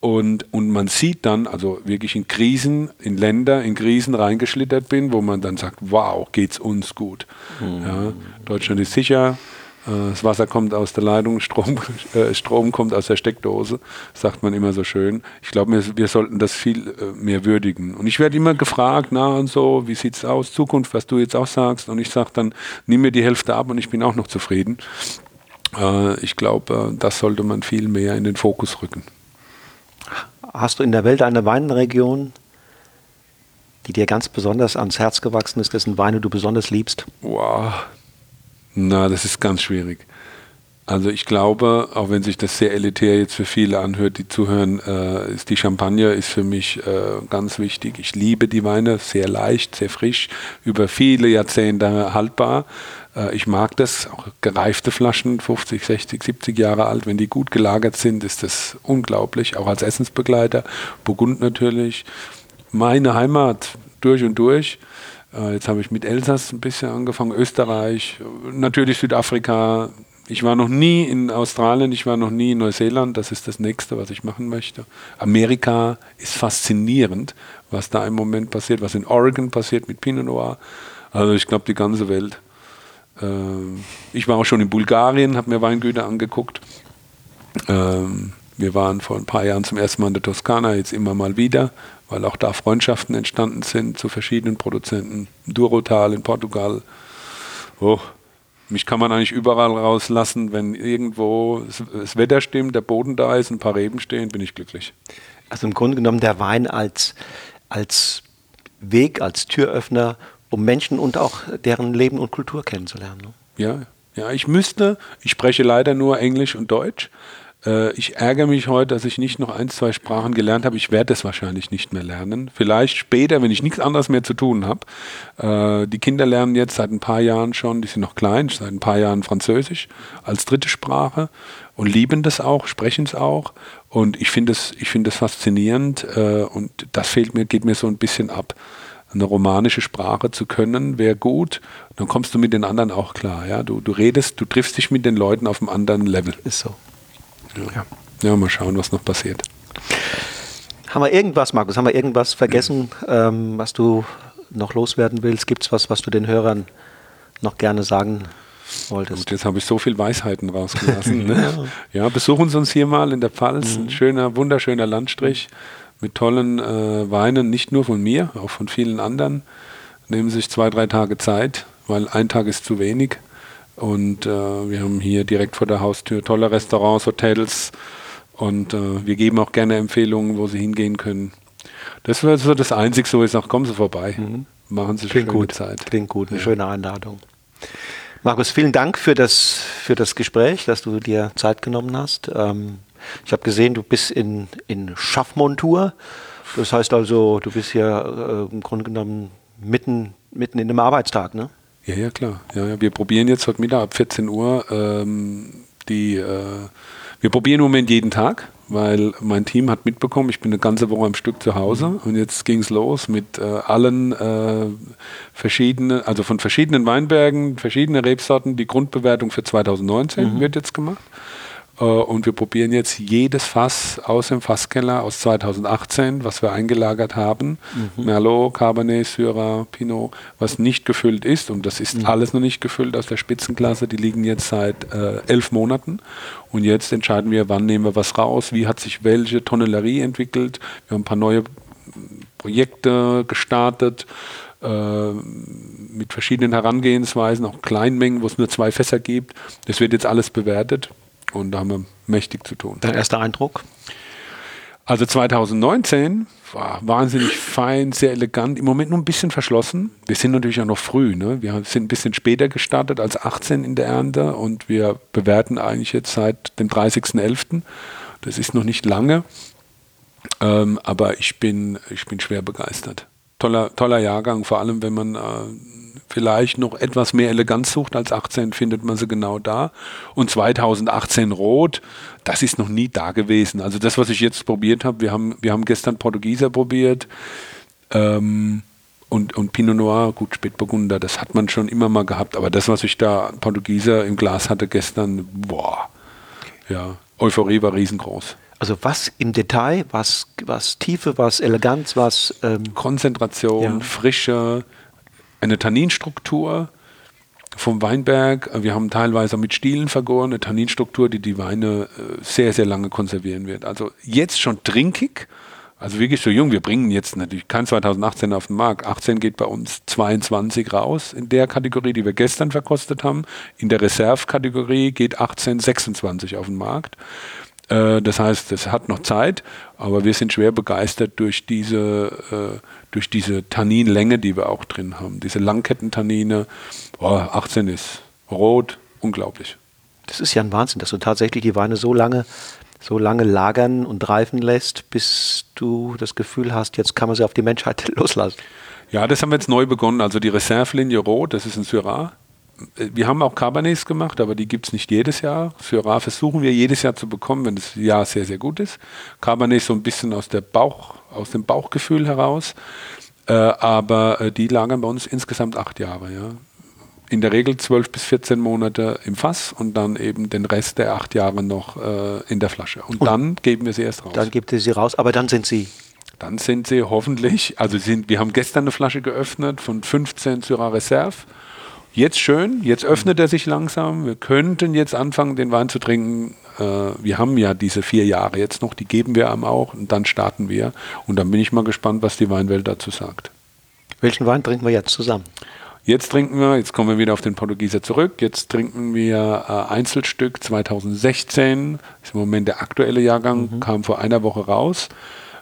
B: Und, und man sieht dann, also wirklich in Krisen, in Länder, in Krisen reingeschlittert bin, wo man dann sagt, wow, geht's uns gut. Mhm. Ja, Deutschland ist sicher, das Wasser kommt aus der Leitung, Strom, äh, Strom kommt aus der Steckdose, sagt man immer so schön. Ich glaube, wir, wir, sollten das viel äh, mehr würdigen. Und ich werde immer gefragt, na und so, wie sieht es aus, Zukunft, was du jetzt auch sagst. Und ich sage dann, nimm mir die Hälfte ab und ich bin auch noch zufrieden. Äh, ich glaube, äh, das sollte man viel mehr in den Fokus rücken.
A: Hast du in der Welt eine Weinregion, die dir ganz besonders ans Herz gewachsen ist, dessen Weine du besonders liebst?
B: Wow, na, das ist ganz schwierig. Also ich glaube, auch wenn sich das sehr elitär jetzt für viele anhört, die zuhören, äh, ist die Champagner ist für mich äh, ganz wichtig. Ich liebe die Weine, sehr leicht, sehr frisch, über viele Jahrzehnte haltbar. Äh, ich mag das, auch gereifte Flaschen, 50, 60, 70 Jahre alt, wenn die gut gelagert sind, ist das unglaublich, auch als Essensbegleiter. Burgund natürlich, meine Heimat durch und durch. Äh, jetzt habe ich mit Elsass ein bisschen angefangen, Österreich, natürlich Südafrika. Ich war noch nie in Australien, ich war noch nie in Neuseeland, das ist das nächste, was ich machen möchte. Amerika ist faszinierend, was da im Moment passiert, was in Oregon passiert mit Pinot Noir. Also ich glaube, die ganze Welt. Ähm, ich war auch schon in Bulgarien, habe mir Weingüter angeguckt. Ähm, wir waren vor ein paar Jahren zum ersten Mal in der Toskana, jetzt immer mal wieder weil auch da Freundschaften entstanden sind zu verschiedenen Produzenten. Durotal in Portugal. Oh, mich kann man eigentlich überall rauslassen, wenn irgendwo das Wetter stimmt, der Boden da ist, ein paar Reben stehen, bin ich glücklich.
A: Also im Grunde genommen der Wein als, als Weg, als Türöffner, um Menschen und auch deren Leben und Kultur kennenzulernen. Ne?
B: Ja, ja, ich müsste, ich spreche leider nur Englisch und Deutsch. Äh, ich ärgere mich heute, dass ich nicht noch ein, zwei Sprachen gelernt habe. Ich werde es wahrscheinlich nicht mehr lernen. Vielleicht später, wenn ich nichts anderes mehr zu tun habe. Äh, die Kinder lernen jetzt seit ein paar Jahren schon, die sind noch klein, seit ein paar Jahren Französisch als dritte Sprache und lieben das auch, sprechen es auch. Und ich finde es find faszinierend äh, und das fehlt mir, geht mir so ein bisschen ab eine romanische Sprache zu können, wäre gut. Dann kommst du mit den anderen auch klar. Ja? Du, du redest, du triffst dich mit den Leuten auf einem anderen Level.
A: Ist so.
B: Ja. ja, mal schauen, was noch passiert.
A: Haben wir irgendwas, Markus, haben wir irgendwas vergessen, ähm, was du noch loswerden willst? Gibt es was, was du den Hörern noch gerne sagen wolltest?
B: Gut, jetzt habe ich so viel Weisheiten rausgelassen. ne? ja, besuchen Sie uns hier mal in der Pfalz. Mhm. Ein schöner, wunderschöner Landstrich mit tollen äh, Weinen, nicht nur von mir, auch von vielen anderen. Nehmen Sie sich zwei, drei Tage Zeit, weil ein Tag ist zu wenig. Und äh, wir haben hier direkt vor der Haustür tolle Restaurants, Hotels und äh, wir geben auch gerne Empfehlungen, wo Sie hingehen können. Das wäre so das Einzige, wo ich sage, kommen Sie vorbei. Mhm. Machen Sie
A: Klingt schöne gut. Zeit. Klingt gut, eine ja. schöne Einladung. Markus, vielen Dank für das, für das Gespräch, dass du dir Zeit genommen hast. Ähm, ich habe gesehen, du bist in, in Schaffmontur. Das heißt also, du bist hier äh, im Grunde genommen mitten, mitten in dem Arbeitstag, ne?
B: Ja, ja, klar. Ja, ja. Wir probieren jetzt heute Mittag ab 14 Uhr ähm, die. Äh, wir probieren im Moment jeden Tag, weil mein Team hat mitbekommen, ich bin eine ganze Woche am Stück zu Hause mhm. und jetzt ging es los mit äh, allen äh, verschiedenen, also von verschiedenen Weinbergen, verschiedene Rebsorten. Die Grundbewertung für 2019 mhm. wird jetzt gemacht. Äh, und wir probieren jetzt jedes Fass aus dem Fasskeller aus 2018, was wir eingelagert haben, mhm. Merlot, Cabernet, Syrah, Pinot, was nicht gefüllt ist. Und das ist mhm. alles noch nicht gefüllt aus der Spitzenklasse. Die liegen jetzt seit äh, elf Monaten. Und jetzt entscheiden wir, wann nehmen wir was raus, wie hat sich welche Tonnellerie entwickelt. Wir haben ein paar neue Projekte gestartet äh, mit verschiedenen Herangehensweisen, auch Kleinmengen, wo es nur zwei Fässer gibt. Das wird jetzt alles bewertet. Und da haben wir mächtig zu tun.
A: Dein erster Eindruck?
B: Also 2019 war wahnsinnig fein, sehr elegant, im Moment nur ein bisschen verschlossen. Wir sind natürlich auch noch früh. Ne? Wir sind ein bisschen später gestartet als 18 in der Ernte und wir bewerten eigentlich jetzt seit dem 30.11. Das ist noch nicht lange, ähm, aber ich bin, ich bin schwer begeistert. Toller, toller Jahrgang, vor allem wenn man äh, vielleicht noch etwas mehr Eleganz sucht als 18, findet man sie genau da. Und 2018 Rot, das ist noch nie da gewesen. Also das, was ich jetzt probiert habe, wir haben, wir haben gestern Portugieser probiert. Ähm, und, und Pinot Noir, gut, Spätburgunder, das hat man schon immer mal gehabt, aber das, was ich da Portugieser im Glas hatte gestern, boah, ja, Euphorie war riesengroß.
A: Also was im Detail, was, was Tiefe, was Eleganz, was
B: ähm Konzentration, ja. Frische, eine Tanninstruktur vom Weinberg. Wir haben teilweise mit Stielen vergoren, eine Tanninstruktur, die die Weine äh, sehr, sehr lange konservieren wird. Also jetzt schon trinkig, also wirklich so jung. Wir bringen jetzt natürlich kein 2018 auf den Markt. 18 geht bei uns 22 raus in der Kategorie, die wir gestern verkostet haben. In der Reserve-Kategorie geht 18 26 auf den Markt. Äh, das heißt, es hat noch Zeit, aber wir sind schwer begeistert durch diese, äh, durch diese Tanninlänge, die wir auch drin haben. Diese Langkettentannine, oh, 18 ist rot, unglaublich.
A: Das ist ja ein Wahnsinn, dass du tatsächlich die Weine so lange, so lange lagern und reifen lässt, bis du das Gefühl hast, jetzt kann man sie auf die Menschheit loslassen.
B: Ja, das haben wir jetzt neu begonnen. Also die Reserve-Linie Rot, das ist ein Syrah wir haben auch Cabernets gemacht, aber die gibt es nicht jedes Jahr. Syrah versuchen wir jedes Jahr zu bekommen, wenn das Jahr sehr, sehr gut ist. Cabernet so ein bisschen aus, der Bauch, aus dem Bauchgefühl heraus. Äh, aber äh, die lagern bei uns insgesamt acht Jahre. Ja. In der Regel zwölf bis 14 Monate im Fass und dann eben den Rest der acht Jahre noch äh, in der Flasche. Und, und, dann geben wir sie erst raus.
A: Dann gibt ihr sie raus, aber dann sind sie
B: dann sind sie hoffentlich, also sind, wir haben gestern eine Flasche geöffnet von 15 Syrah Reserve Jetzt schön, jetzt öffnet er sich langsam. Wir könnten jetzt anfangen, den Wein zu trinken. Äh, wir haben ja diese vier Jahre jetzt noch, die geben wir einem auch und dann starten wir. Und dann bin ich mal gespannt, was die Weinwelt dazu sagt.
A: Welchen Wein trinken wir jetzt zusammen?
B: Jetzt trinken wir, jetzt kommen wir wieder auf den Portugieser zurück. Jetzt trinken wir äh, Einzelstück 2016, ist im Moment der aktuelle Jahrgang, mhm. kam vor einer Woche raus.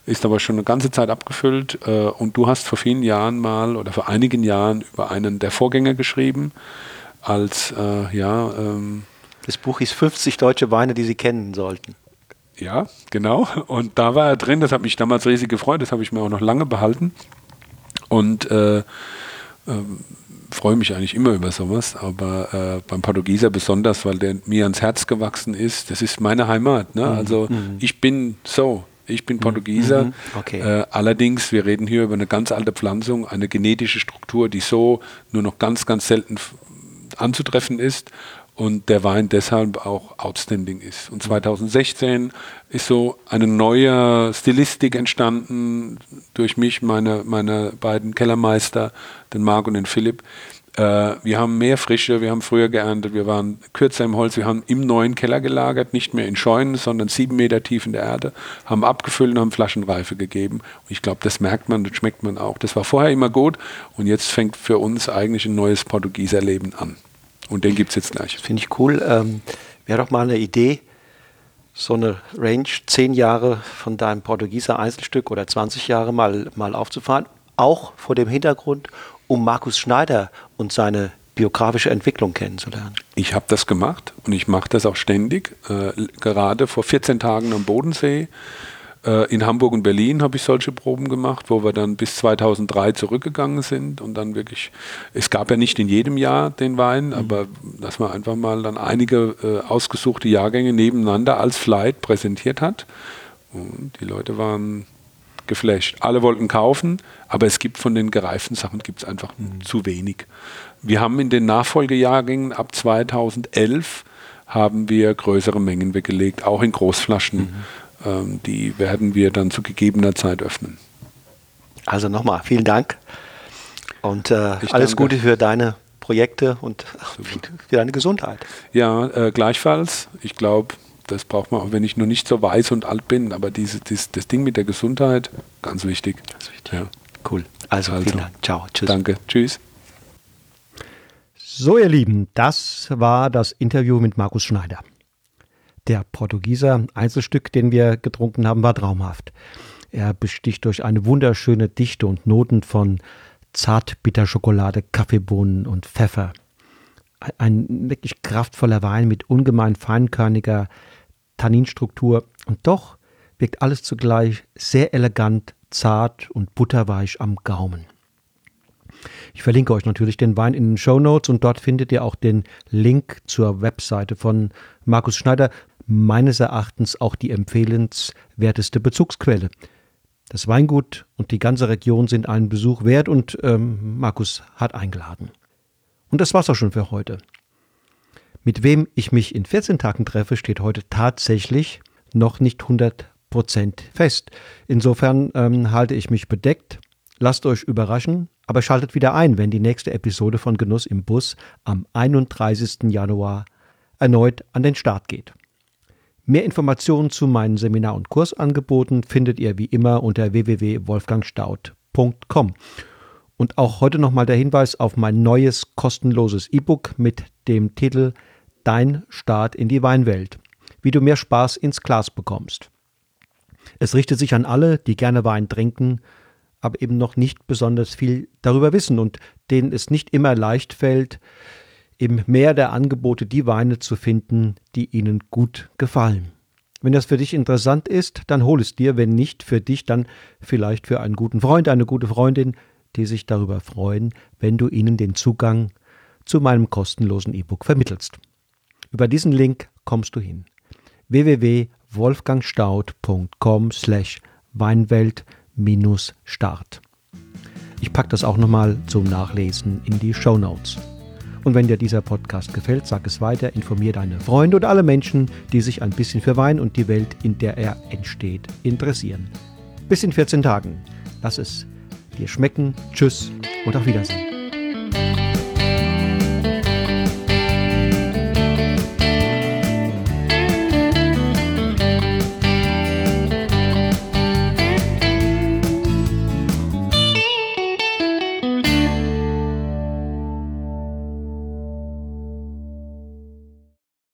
B: Ist aber schon eine ganze Zeit abgefüllt. Äh, und du hast vor vielen Jahren mal oder vor einigen Jahren über einen der Vorgänger geschrieben, als, äh, ja. Ähm,
A: das Buch hieß 50 deutsche Weine, die Sie kennen sollten.
B: Ja, genau. Und da war er drin, das hat mich damals riesig gefreut, das habe ich mir auch noch lange behalten. Und äh, ähm, freue mich eigentlich immer über sowas, aber äh, beim Portugieser besonders, weil der mir ans Herz gewachsen ist. Das ist meine Heimat. Ne? Mhm. Also mhm. ich bin so. Ich bin mhm. Portugieser. Mhm. Okay. Äh, allerdings, wir reden hier über eine ganz alte Pflanzung, eine genetische Struktur, die so nur noch ganz, ganz selten anzutreffen ist und der Wein deshalb auch outstanding ist. Und 2016 ist so eine neue Stilistik entstanden durch mich, meine, meine beiden Kellermeister, den Marc und den Philipp. Äh, wir haben mehr Frische, wir haben früher geerntet, wir waren kürzer im Holz, wir haben im neuen Keller gelagert, nicht mehr in Scheunen, sondern sieben Meter tief in der Erde, haben abgefüllt und haben Flaschenreife gegeben. Und ich glaube, das merkt man, das schmeckt man auch. Das war vorher immer gut und jetzt fängt für uns eigentlich ein neues Portugieserleben an. Und den gibt es jetzt gleich.
A: Finde ich cool. Ähm, Wäre doch mal eine Idee, so eine Range, zehn Jahre von deinem Portugieser Einzelstück oder 20 Jahre mal, mal aufzufahren. Auch vor dem Hintergrund, um Markus Schneider und seine biografische Entwicklung kennenzulernen.
B: Ich habe das gemacht und ich mache das auch ständig. Äh, gerade vor 14 Tagen am Bodensee äh, in Hamburg und Berlin habe ich solche Proben gemacht, wo wir dann bis 2003 zurückgegangen sind und dann wirklich, es gab ja nicht in jedem Jahr den Wein, mhm. aber dass man einfach mal dann einige äh, ausgesuchte Jahrgänge nebeneinander als Flight präsentiert hat. Und die Leute waren geflasht. Alle wollten kaufen, aber es gibt von den gereiften Sachen gibt's einfach mhm. zu wenig. Wir haben in den Nachfolgejahrgängen ab 2011 haben wir größere Mengen weggelegt, auch in Großflaschen. Mhm ähm, die werden wir dann zu gegebener Zeit öffnen.
A: Also nochmal, vielen Dank und äh, alles. Gute für deine Projekte und für deine Gesundheit.
B: Ja, äh, gleichfalls. Ich glaube, das braucht man auch, wenn ich nur nicht so weiß und alt bin, aber diese, dieses, das Ding mit der Gesundheit, ganz wichtig. Ganz wichtig.
A: Ja. Cool. Also, also vielen Dank. Ciao.
B: Tschüss. Danke. Tschüss.
A: So, ihr Lieben, das war das Interview mit Markus Schneider. Der Portugieser Einzelstück, den wir getrunken haben, war traumhaft. Er besticht durch eine wunderschöne Dichte und Noten von Zartbitterschokolade, Kaffeebohnen und Pfeffer. Ein wirklich kraftvoller Wein mit ungemein feinkörniger Tanninstruktur und doch wirkt alles zugleich sehr elegant, zart und butterweich am Gaumen. Ich verlinke euch natürlich den Wein in den Show Notes und dort findet ihr auch den Link zur Webseite von Markus Schneider, meines Erachtens auch die empfehlenswerteste Bezugsquelle. Das Weingut und die ganze Region sind einen Besuch wert und ähm, Markus hat eingeladen. Und das war's auch schon für heute. Mit wem ich mich in 14 Tagen treffe, steht heute tatsächlich noch nicht 100% fest. Insofern ähm, halte ich mich bedeckt. Lasst euch überraschen, aber schaltet wieder ein, wenn die nächste Episode von Genuss im Bus am 31. Januar erneut an den Start geht. Mehr Informationen zu meinen Seminar- und Kursangeboten findet ihr wie immer unter www.wolfgangstaud.com. Und auch heute nochmal der Hinweis auf mein neues kostenloses E-Book mit dem Titel Dein Start in die Weinwelt, wie du mehr Spaß ins Glas bekommst. Es richtet sich an alle, die gerne Wein trinken, aber eben noch nicht besonders viel darüber wissen und denen es nicht immer leicht fällt, im Meer der Angebote die Weine zu finden, die ihnen gut gefallen. Wenn das für dich interessant ist, dann hol es dir, wenn nicht für dich, dann vielleicht für einen guten Freund, eine gute Freundin, die sich darüber freuen, wenn du ihnen den Zugang zu meinem kostenlosen E-Book vermittelst. Über diesen Link kommst du hin. www.wolfgangstaud.com slash Weinwelt-Start. Ich packe das auch nochmal zum Nachlesen in die Show Notes. Und wenn dir dieser Podcast gefällt, sag es weiter, informier deine Freunde und alle Menschen, die sich ein bisschen für Wein und die Welt, in der er entsteht, interessieren. Bis in 14 Tagen. Lass es dir schmecken. Tschüss und auf Wiedersehen.